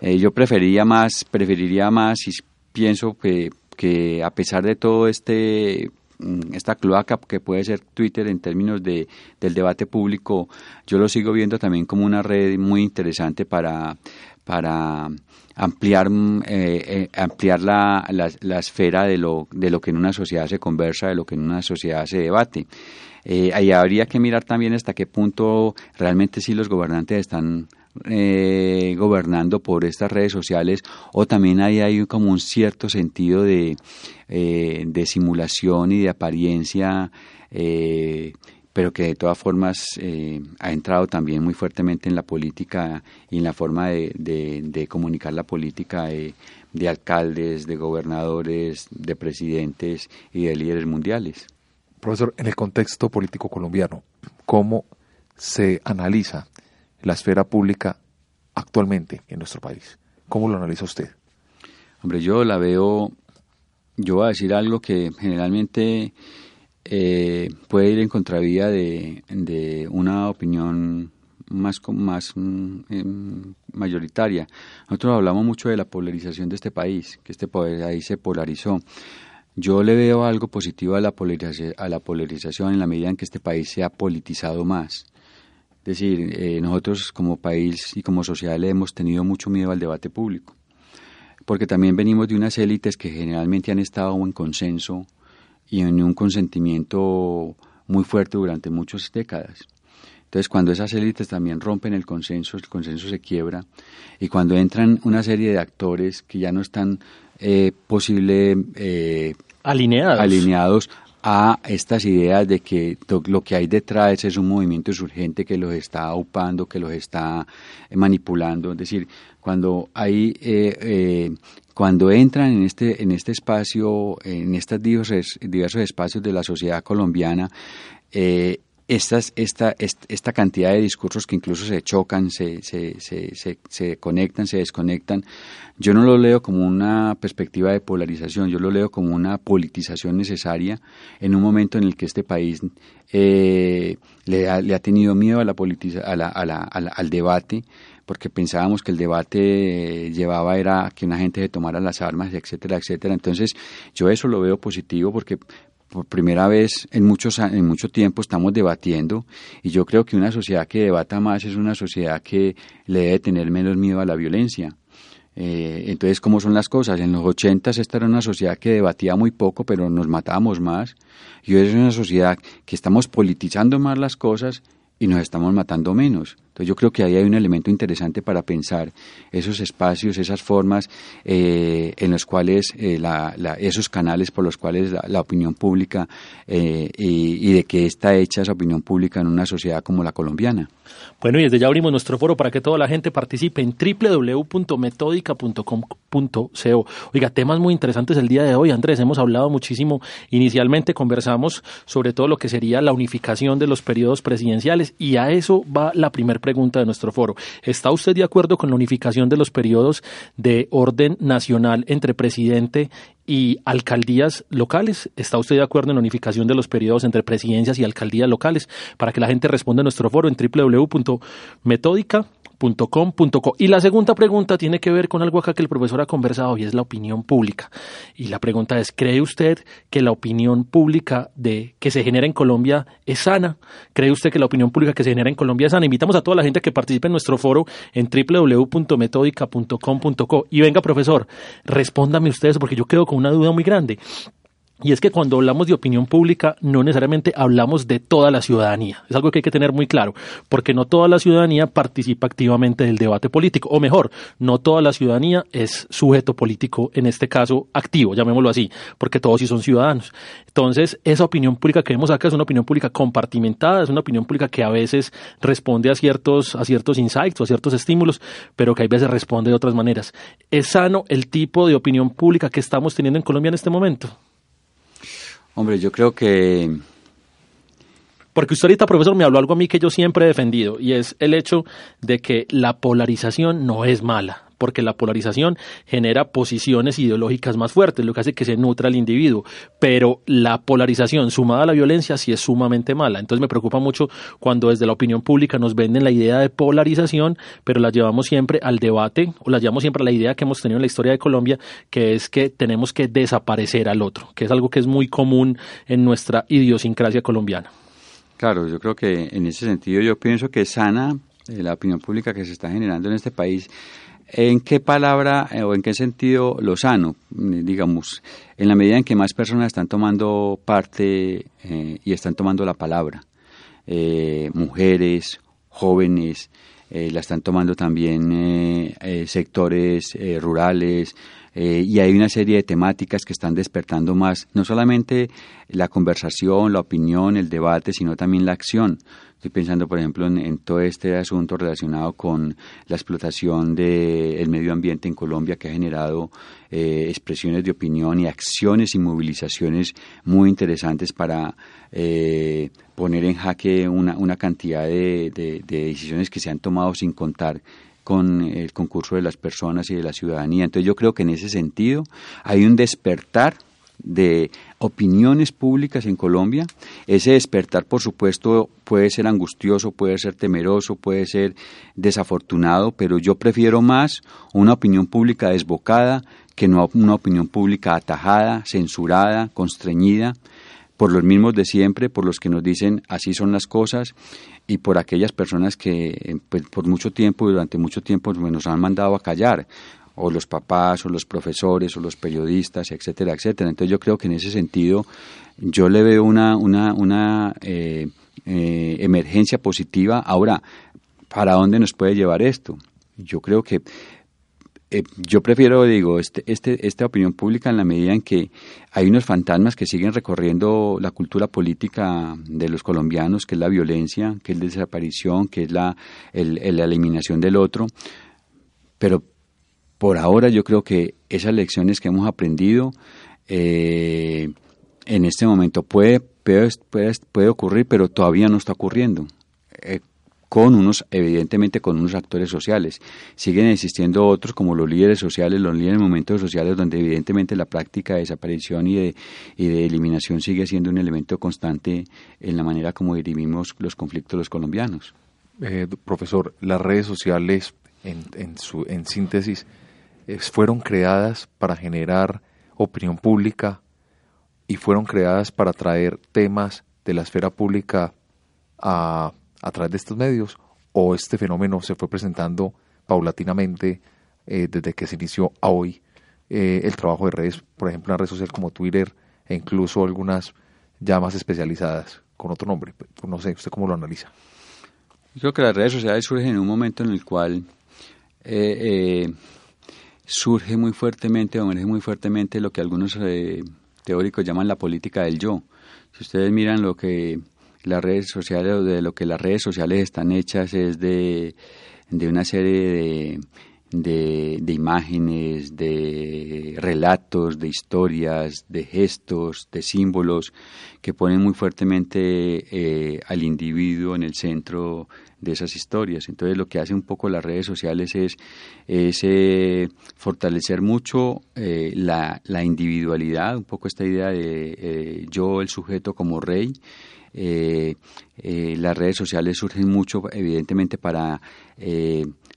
Eh, yo preferiría más, preferiría más y pienso que, que a pesar de todo este mm, esta cloaca que puede ser Twitter en términos de, del debate público, yo lo sigo viendo también como una red muy interesante para, para ampliar, mm, eh, eh, ampliar la, la, esfera de lo, de lo que en una sociedad se conversa, de lo que en una sociedad se debate. Eh, ahí habría que mirar también hasta qué punto realmente si los gobernantes están gobernando por estas redes sociales o también ahí hay como un cierto sentido de, de simulación y de apariencia pero que de todas formas eh, ha entrado también muy fuertemente en la política y en la forma de, comunicar la política de, alcaldes, de gobernadores, de presidentes y de líderes mundiales. Profesor, en el contexto político colombiano, ¿cómo se analiza la esfera pública actualmente en nuestro país? ¿Cómo lo analiza usted? Hombre, yo la veo, yo voy a decir algo que generalmente eh, puede ir en contravía de, de una opinión más, más mm, em, mayoritaria. Nosotros hablamos mucho de la polarización de este país, que este país se polarizó. Yo le veo algo positivo a la, polarización, a la polarización en la medida en que este país se ha politizado más. Es decir, eh, nosotros como país y como sociedad le hemos tenido mucho miedo al debate público, porque también venimos de unas élites que generalmente han estado en consenso y en un consentimiento muy fuerte durante muchas décadas. Entonces, cuando esas élites también rompen el consenso, el consenso se quiebra, y cuando entran una serie de actores que ya no están eh, posible eh, alineados. alineados a estas ideas de que lo que hay detrás es un movimiento urgente que los está upando, que los está manipulando. Es decir, cuando hay eh, cuando entran en este, en este espacio, en estos diversos, diversos espacios de la sociedad colombiana, eh, estas, esta, esta cantidad de discursos que incluso se chocan, se, se, se, se, conectan, se desconectan, yo no lo leo como una perspectiva de polarización, yo lo leo como una politización necesaria en un momento en el que este país eh, le, ha, le, ha, tenido miedo a la a la, a la, al debate, porque pensábamos que el debate llevaba era que una gente se tomara las armas, etcétera, etcétera. Entonces, yo eso lo veo positivo porque por primera vez en muchos en mucho tiempo estamos debatiendo y yo creo que una sociedad que debata más es una sociedad que le debe tener menos miedo a la violencia. Eh, entonces, ¿cómo son las cosas? En los 80 esta era una sociedad que debatía muy poco, pero nos matábamos más. Y hoy es una sociedad que estamos politizando más las cosas y nos estamos matando menos. Entonces yo creo que ahí hay un elemento interesante para pensar esos espacios, esas formas eh, en los cuales, eh, esos canales por los cuales la, opinión pública eh, y, de qué está hecha esa opinión pública en una sociedad como la colombiana. Bueno, y desde ya abrimos nuestro foro para que toda la gente participe en www.metódica.com.co. Oiga, temas muy interesantes el día de hoy, Andrés. Hemos hablado muchísimo. Inicialmente conversamos sobre todo lo que sería la unificación de los periodos presidenciales y a eso va la primera pregunta de nuestro foro. ¿Está usted de acuerdo con la unificación de los periodos de orden nacional entre presidente y alcaldías locales. ¿Está usted de acuerdo en la unificación de los periodos entre presidencias y alcaldías locales? Para que la gente responda en nuestro foro en www.metódica .com.co. Y la segunda pregunta tiene que ver con algo acá que el profesor ha conversado y es la opinión pública. Y la pregunta es, ¿cree usted que la opinión pública de que se genera en Colombia es sana? ¿Cree usted que la opinión pública que se genera en Colombia es sana? Invitamos a toda la gente que participe en nuestro foro en www.metódica.com.co. Y venga, profesor, respóndame ustedes porque yo quedo con una duda muy grande. Y es que cuando hablamos de opinión pública no necesariamente hablamos de toda la ciudadanía. Es algo que hay que tener muy claro, porque no toda la ciudadanía participa activamente del debate político, o mejor, no toda la ciudadanía es sujeto político, en este caso activo, llamémoslo así, porque todos sí son ciudadanos. Entonces, esa opinión pública que vemos acá es una opinión pública compartimentada, es una opinión pública que a veces responde a ciertos, a ciertos insights o a ciertos estímulos, pero que a veces responde de otras maneras. ¿Es sano el tipo de opinión pública que estamos teniendo en Colombia en este momento? Hombre, yo creo que... Porque usted ahorita, profesor, me habló algo a mí que yo siempre he defendido, y es el hecho de que la polarización no es mala porque la polarización genera posiciones ideológicas más fuertes, lo que hace que se nutra el individuo. Pero la polarización sumada a la violencia sí es sumamente mala. Entonces me preocupa mucho cuando desde la opinión pública nos venden la idea de polarización, pero la llevamos siempre al debate o la llevamos siempre a la idea que hemos tenido en la historia de Colombia, que es que tenemos que desaparecer al otro, que es algo que es muy común en nuestra idiosincrasia colombiana. Claro, yo creo que en ese sentido yo pienso que sana eh, la opinión pública que se está generando en este país ¿En qué palabra eh, o en qué sentido lo sano? Mm, digamos, en la medida en que más personas están tomando parte eh, y están tomando la palabra, eh, mujeres, jóvenes, la están tomando también sectores rurales, y hay una serie de temáticas que están despertando más, no solamente la conversación, la opinión, el debate, sino también la acción. Estoy pensando, por ejemplo, en, todo este asunto relacionado con la explotación del medio ambiente en Colombia que ha generado eh, expresiones de opinión y acciones y movilizaciones muy interesantes para eh, poner en jaque una, una cantidad de, de decisiones que se han tomado sin contar con el concurso de las personas y de la ciudadanía. Entonces yo creo que en ese sentido hay un despertar de opiniones públicas en Colombia. Ese despertar, por supuesto, puede ser angustioso, puede ser temeroso, puede ser desafortunado, pero yo prefiero más una opinión pública desbocada que no una opinión pública atajada, censurada, constreñida por los mismos de siempre, por los que nos dicen así son las cosas y por aquellas personas que pues, por mucho tiempo, durante mucho tiempo nos han mandado a callar o los papás, o los profesores, o los periodistas, etcétera, etcétera. Entonces yo creo que en ese sentido yo le veo una, una, una eh, eh, emergencia positiva. Ahora, ¿para dónde nos puede llevar esto? Yo creo que eh, yo prefiero, digo, este, este, esta opinión pública en la medida en que hay unos fantasmas que siguen recorriendo la cultura política de los colombianos, que es la violencia, que es la desaparición, que es la, la eliminación del otro, pero por ahora yo creo que esas lecciones que hemos aprendido eh, en este momento puede, puede, puede, ocurrir, pero todavía no está ocurriendo. Eh, con unos, evidentemente con unos actores sociales. Siguen existiendo otros como los líderes sociales, los líderes de momentos sociales, donde evidentemente la práctica de desaparición y de, y de eliminación sigue siendo un elemento constante en la manera como dirimimos los conflictos los colombianos. Eh, profesor, las redes sociales, en, en, su, en síntesis, fueron creadas para generar opinión pública y fueron creadas para traer temas de la esfera pública a, a través de estos medios o este fenómeno se fue presentando paulatinamente eh, desde que se inició a hoy eh, el trabajo de redes, por ejemplo, en redes sociales como Twitter e incluso algunas ya más especializadas con otro nombre. Pues, no sé, ¿usted cómo lo analiza? Yo creo que las redes sociales surgen en un momento en el cual eh, eh, surge muy fuertemente o emerge muy fuertemente lo que algunos teóricos llaman la política del yo. Si ustedes miran lo que las redes sociales o de lo que las redes sociales están hechas es de, de una serie de de, imágenes, de relatos, de historias, de gestos, de símbolos que ponen muy fuertemente eh, al individuo en el centro de esas historias. Entonces lo que hace un poco las redes sociales es, eh, fortalecer mucho eh, la, la, individualidad, un poco esta idea de yo, el sujeto como rey. Las redes sociales surgen mucho evidentemente para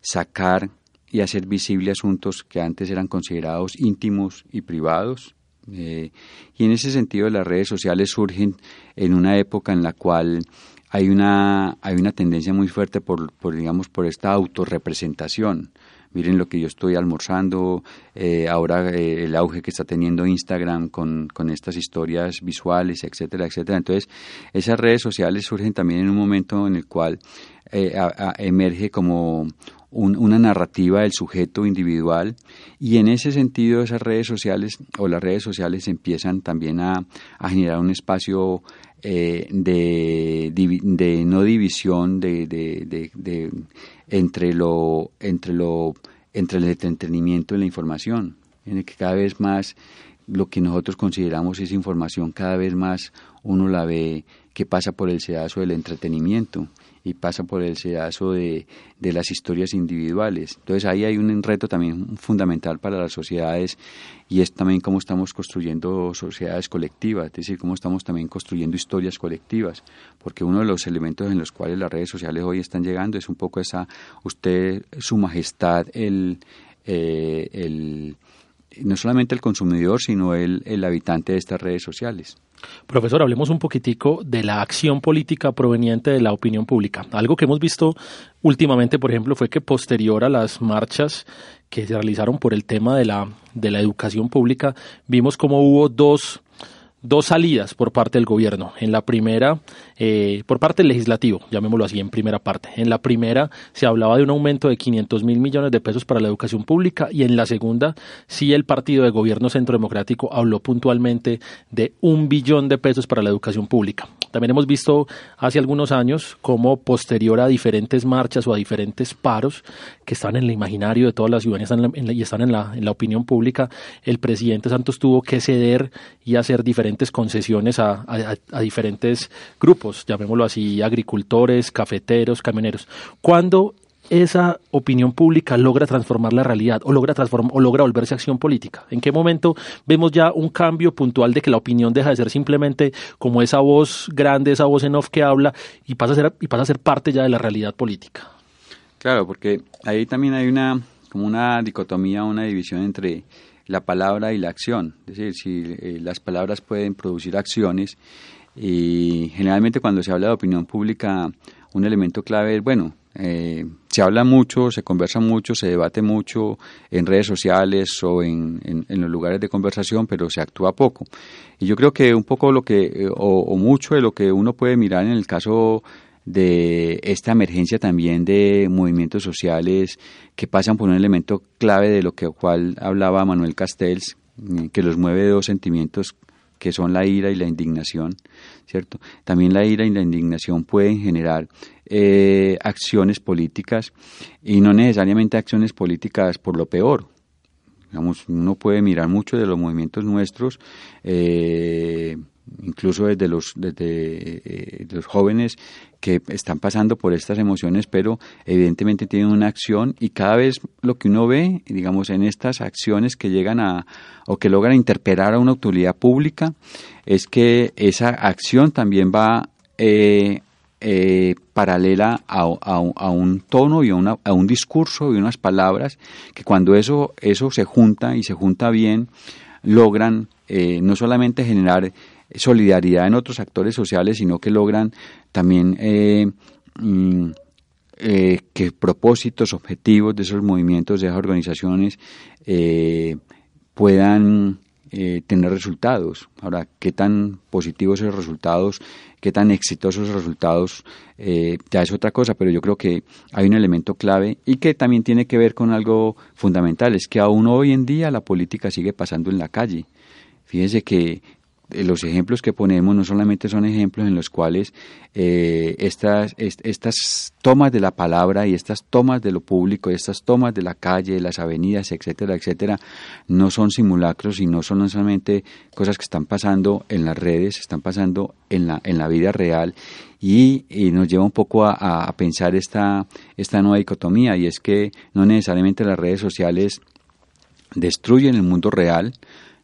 sacar y hacer visible asuntos que antes eran considerados íntimos y privados. Eh, y en ese sentido las redes sociales surgen en una época en la cual hay una, hay una tendencia muy fuerte por, por digamos, por esta autorrepresentación. Miren lo que yo estoy almorzando, eh, ahora eh, el auge que está teniendo Instagram con, con estas historias visuales, etcétera, etcétera. Entonces, esas redes sociales surgen también en un momento en el cual emerge como una narrativa del sujeto individual y en ese sentido esas redes sociales o las redes sociales empiezan también a, generar un espacio eh, de, de, no división de, entre lo entre lo entre el entretenimiento y la información en el que cada vez más lo que nosotros consideramos es información cada vez más uno la ve que pasa por el sedazo del entretenimiento y pasa por el sedazo de, de, las historias individuales. Entonces ahí hay un reto también fundamental para las sociedades y es también cómo estamos construyendo sociedades colectivas, es decir, cómo estamos también construyendo historias colectivas, porque uno de los elementos en los cuales las redes sociales hoy están llegando es un poco esa, usted, su majestad, el, eh, el no solamente el consumidor, sino el, el habitante de estas redes sociales. Profesor, hablemos un poquitico de la acción política proveniente de la opinión pública. Algo que hemos visto últimamente, por ejemplo, fue que posterior a las marchas que se realizaron por el tema de la, de la educación pública, vimos como hubo dos dos salidas por parte del gobierno. En la primera, eh, por parte del legislativo, llamémoslo así, en primera parte. En la primera se hablaba de un aumento de 500 mil millones de pesos para la educación pública y en la segunda, sí el partido de gobierno centro democrático habló puntualmente de un billón de pesos para la educación pública. También hemos visto hace algunos años cómo posterior a diferentes marchas o a diferentes paros que están en el imaginario de todas las ciudadanías y están en la, en la opinión pública, el presidente Santos tuvo que ceder y hacer diferentes concesiones a, diferentes grupos, llamémoslo así, agricultores, cafeteros, camioneros. Cuando esa opinión pública logra transformar la realidad o logra transformar o logra volverse acción política? ¿En qué momento vemos ya un cambio puntual de que la opinión deja de ser simplemente como esa voz grande, esa voz en off que habla y pasa a ser y pasa a ser parte ya de la realidad política? Claro, porque ahí también hay una como una dicotomía, una división entre la palabra y la acción. Es decir, si eh, las palabras pueden producir acciones y generalmente cuando se habla de opinión pública un elemento clave es, bueno, eh, se habla mucho, se conversa mucho, se debate mucho en redes sociales o en, en, los lugares de conversación, pero se actúa poco. Y yo creo que un poco lo que, eh, o, mucho de lo que uno puede mirar en el caso de esta emergencia también de movimientos sociales que pasan por un elemento clave de lo que cual hablaba Manuel Castells, eh, que los mueve dos sentimientos que son la ira y la indignación, ¿cierto? También la ira y la indignación pueden generar eh, acciones políticas y no necesariamente acciones políticas por lo peor. Digamos, uno puede mirar mucho de los movimientos nuestros, eh, incluso desde los, desde, eh, los jóvenes que están pasando por estas emociones, pero evidentemente tienen una acción y cada vez lo que uno ve, digamos, en estas acciones que llegan a o que logran interpelar a una autoridad pública, es que esa acción también va eh, eh, paralela a, a, un tono y a, una, a, un discurso y unas palabras que cuando eso, eso se junta y se junta bien, logran eh, no solamente generar solidaridad en otros actores sociales, sino que logran también eh, mm, que propósitos, objetivos de esos movimientos, de esas organizaciones puedan eh, tener resultados. Ahora, qué tan positivos esos resultados, qué tan exitosos esos resultados, eh, ya es otra cosa, pero yo creo que hay un elemento clave y que también tiene que ver con algo fundamental, es que aún hoy en día la política sigue pasando en la calle. Fíjense que eh, los ejemplos que ponemos no solamente son ejemplos en los cuales eh, estas, estas tomas de la palabra y estas tomas de lo público, estas tomas de la calle, de las avenidas, etcétera, etcétera, no son simulacros y no son solamente cosas que están pasando en las redes, están pasando en la, en la vida real y, nos lleva un poco a, a, pensar esta, esta nueva dicotomía y es que no necesariamente las redes sociales destruyen el mundo real,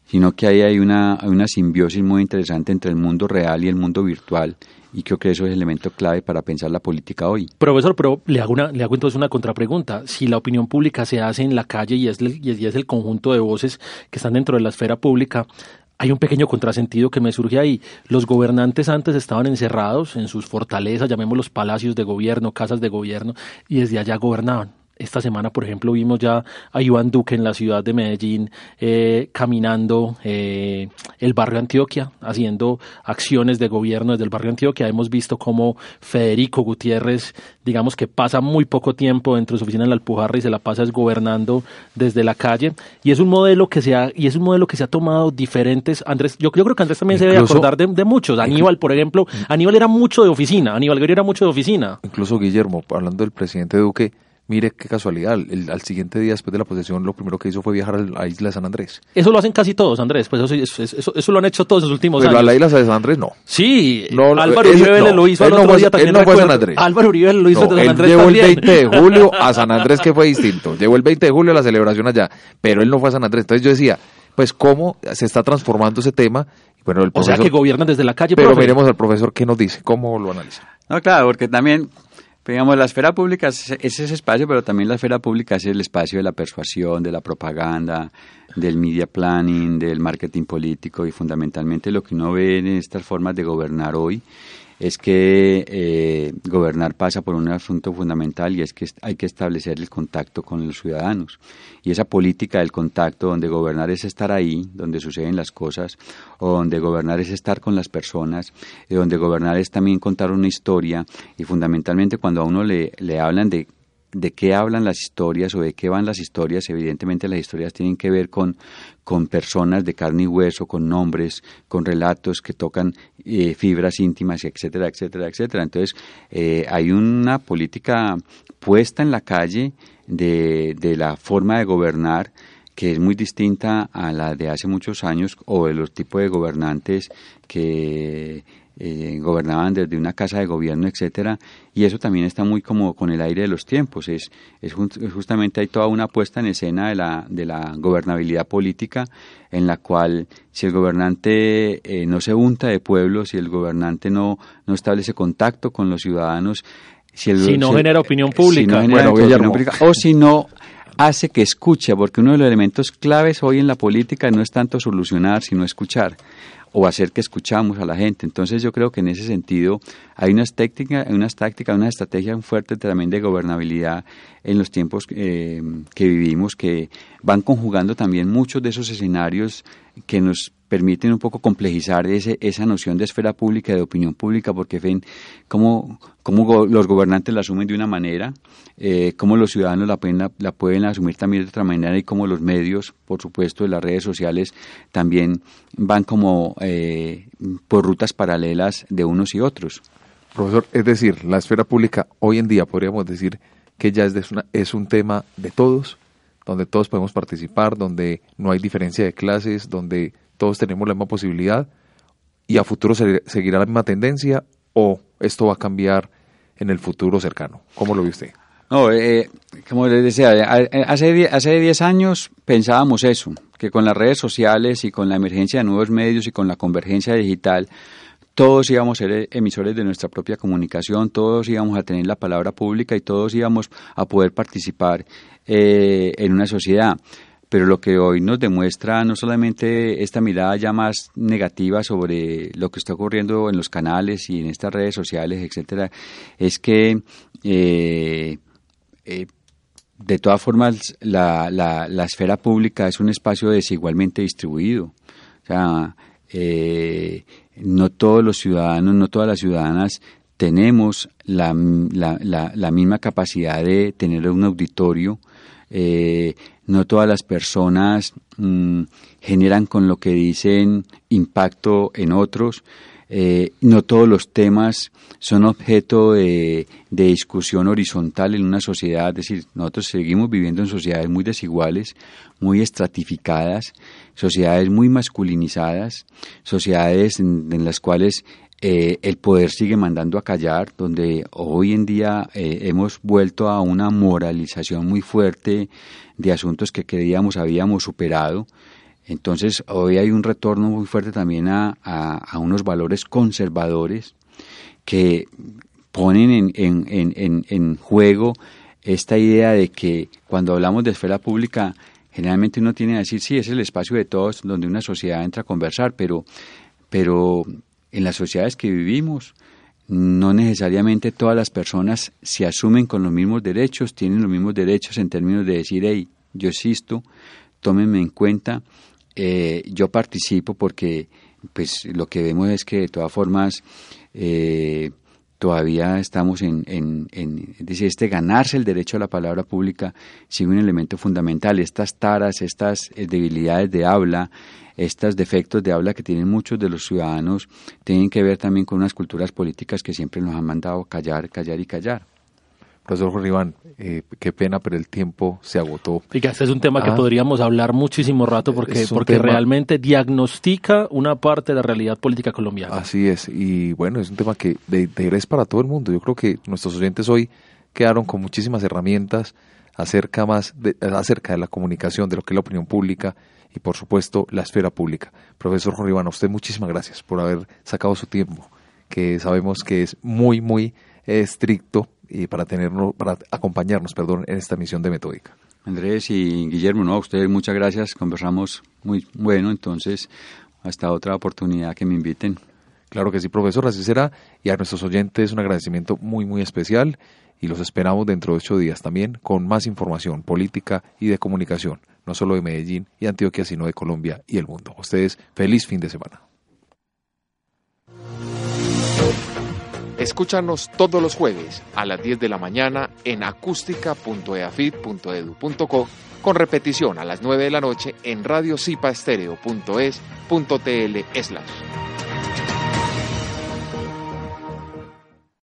sino que ahí hay una, una simbiosis muy interesante entre el mundo real y el mundo virtual y creo que eso es el elemento clave para pensar la política hoy. Profesor, pero le hago, una, le hago entonces una contrapregunta. Si la opinión pública se hace en la calle y es, y es el conjunto de voces que están dentro de la esfera pública, hay un pequeño contrasentido que me surge ahí. Los gobernantes antes estaban encerrados en sus fortalezas, llamémoslos palacios de gobierno, casas de gobierno, y desde allá gobernaban esta semana, por ejemplo, vimos ya a Iván Duque en la ciudad de Medellín eh, caminando eh, el barrio Antioquia, haciendo acciones de gobierno desde el barrio Antioquia. Hemos visto cómo Federico Gutiérrez, digamos que pasa muy poco tiempo dentro de su oficina en la Alpujarra y se la pasa es gobernando desde la calle. Y es un modelo que se ha, y es un modelo que se ha tomado diferentes. Andrés, yo, creo que Andrés también se debe acordar de, muchos. Aníbal, por ejemplo, Aníbal era mucho de oficina. Aníbal Guerrero era mucho de oficina. Incluso Guillermo, hablando del presidente Duque Mire qué casualidad, el, al siguiente día después de la posesión lo primero que hizo fue viajar a la isla de San Andrés. Eso lo hacen casi todos, Andrés, pues eso, eso, eso, lo han hecho todos los últimos Pero años. a la isla de San Andrés no. Sí, Álvaro Uribe lo hizo el otro día también. no fue a San Andrés. Álvaro Uribe lo hizo de San Andrés Llevó el 20 de julio a San Andrés que fue distinto. Llevó el 20 de julio a la celebración allá, pero él no fue a San Andrés. Entonces yo decía, pues cómo se está transformando ese tema. Bueno, el profesor, o sea que gobiernan desde la calle. Pero veremos al profesor qué nos dice, cómo lo analiza. No, claro, porque también digamos, la esfera pública es ese espacio, pero también la esfera pública es el espacio de la persuasión, de la propaganda, del media planning, del marketing político y fundamentalmente lo que uno ve en estas formas de gobernar hoy es que eh, gobernar pasa por un asunto fundamental y es que hay que establecer el contacto con los ciudadanos. Y esa política del contacto, donde gobernar es estar ahí, donde suceden las cosas, o donde gobernar es estar con las personas, y donde gobernar es también contar una historia, y fundamentalmente cuando a uno le, le hablan de de qué hablan las historias o de qué van las historias. Evidentemente las historias tienen que ver con, con personas de carne y hueso, con nombres, con relatos que tocan eh, fibras íntimas, etcétera, etcétera, etcétera. Entonces eh, hay una política puesta en la calle de, de la forma de gobernar que es muy distinta a la de hace muchos años o de los tipos de gobernantes que eh, gobernaban desde una casa de gobierno, etcétera, y eso también está muy como con el aire de los tiempos. Es, es, justamente hay toda una puesta en escena de la, de la gobernabilidad política, en la cual si el gobernante eh, no se unta de pueblo, si el gobernante no, no establece contacto con los ciudadanos, si, el, no genera opinión pública, o si no hace que escuche, porque uno de los elementos claves hoy en la política no es tanto solucionar, sino escuchar o hacer que escuchamos a la gente. Entonces yo creo que en ese sentido hay unas técnicas, unas tácticas, una estrategia fuerte también de gobernabilidad en los tiempos eh, que vivimos que van conjugando también muchos de esos escenarios que nos permiten un poco complejizar ese, esa noción de esfera pública, de opinión pública, porque ven cómo, cómo los gobernantes la asumen de una manera, eh, cómo los ciudadanos la pueden, la, pueden asumir también de otra manera y cómo los medios, por supuesto, de las redes sociales también van como eh, por rutas paralelas de unos y otros. Profesor, es decir, la esfera pública hoy en día podríamos decir que ya es, una, es un tema de todos, donde todos podemos participar, donde no hay diferencia de clases, donde todos tenemos la misma posibilidad y a futuro seguirá la misma tendencia o esto va a cambiar en el futuro cercano? ¿Cómo lo ve usted? No, eh, como les decía, hace, hace 10 años pensábamos eso, que con las redes sociales y con la emergencia de nuevos medios y con la convergencia digital, todos íbamos a ser emisores de nuestra propia comunicación, todos íbamos a tener la palabra pública y todos íbamos a poder participar eh, en una sociedad pero lo que hoy nos demuestra no solamente esta mirada ya más negativa sobre lo que está ocurriendo en los canales y en estas redes sociales, etcétera, es que eh, eh, de todas formas, la, la, la, esfera pública es un espacio desigualmente distribuido. O sea, eh, no todos los ciudadanos, no todas las ciudadanas tenemos la, la, la misma capacidad de tener un auditorio. Eh, no todas las personas mm, generan con lo que dicen impacto en otros. Eh, no todos los temas son objeto de, discusión horizontal en una sociedad, es decir, nosotros seguimos viviendo en sociedades muy desiguales, muy estratificadas, sociedades muy masculinizadas, sociedades en, las cuales eh, el poder sigue mandando a callar, donde hoy en día eh, hemos vuelto a una moralización muy fuerte de asuntos que creíamos habíamos superado. Entonces, hoy hay un retorno muy fuerte también a, unos valores conservadores que ponen en, en, en, juego esta idea de que cuando hablamos de esfera pública, generalmente uno tiene que decir, sí, es el espacio de todos donde una sociedad entra a conversar, pero, pero en las sociedades que vivimos, no necesariamente todas las personas se asumen con los mismos derechos, tienen los mismos derechos en términos de decir, hey, yo existo, tómenme en cuenta, eh, yo participo porque pues lo que vemos es que de todas formas eh, todavía estamos en, en, en este ganarse el derecho a la palabra pública sigue un elemento fundamental. Estas taras, estas eh, debilidades de habla, estos defectos de habla que tienen muchos de los ciudadanos tienen que ver también con unas culturas políticas que siempre nos han mandado callar, callar y callar. Profesor Jorge Iván, eh, qué pena, pero el tiempo se agotó. Fíjate, este es un tema que ah. podríamos hablar muchísimo rato porque, porque realmente diagnostica una parte de la realidad política colombiana. Así es, y bueno, es un tema que de, interés para todo el mundo. Yo creo que nuestros oyentes hoy quedaron con muchísimas herramientas acerca, más de, acerca de la comunicación, de lo que es la opinión pública y por supuesto la esfera pública. Profesor Jorge Iván, a usted muchísimas gracias por haber sacado su tiempo, que sabemos que es muy, muy estricto y para tenernos, para acompañarnos, perdón, en esta misión de metódica. Andrés y Guillermo, no, a ustedes muchas gracias, conversamos muy bueno, entonces hasta otra oportunidad que me inviten. Claro que sí, profesor, así será. Y a nuestros oyentes un agradecimiento muy, muy especial y los esperamos dentro de ocho días también con más información política y de comunicación, no solo de Medellín y Antioquia, sino de Colombia y el mundo. A ustedes, feliz fin de semana. Escúchanos todos los jueves a las 10 de la mañana en acústica.eafit.edu.co con repetición a las 9 de la noche en radiocipaestereo.es.tl slash.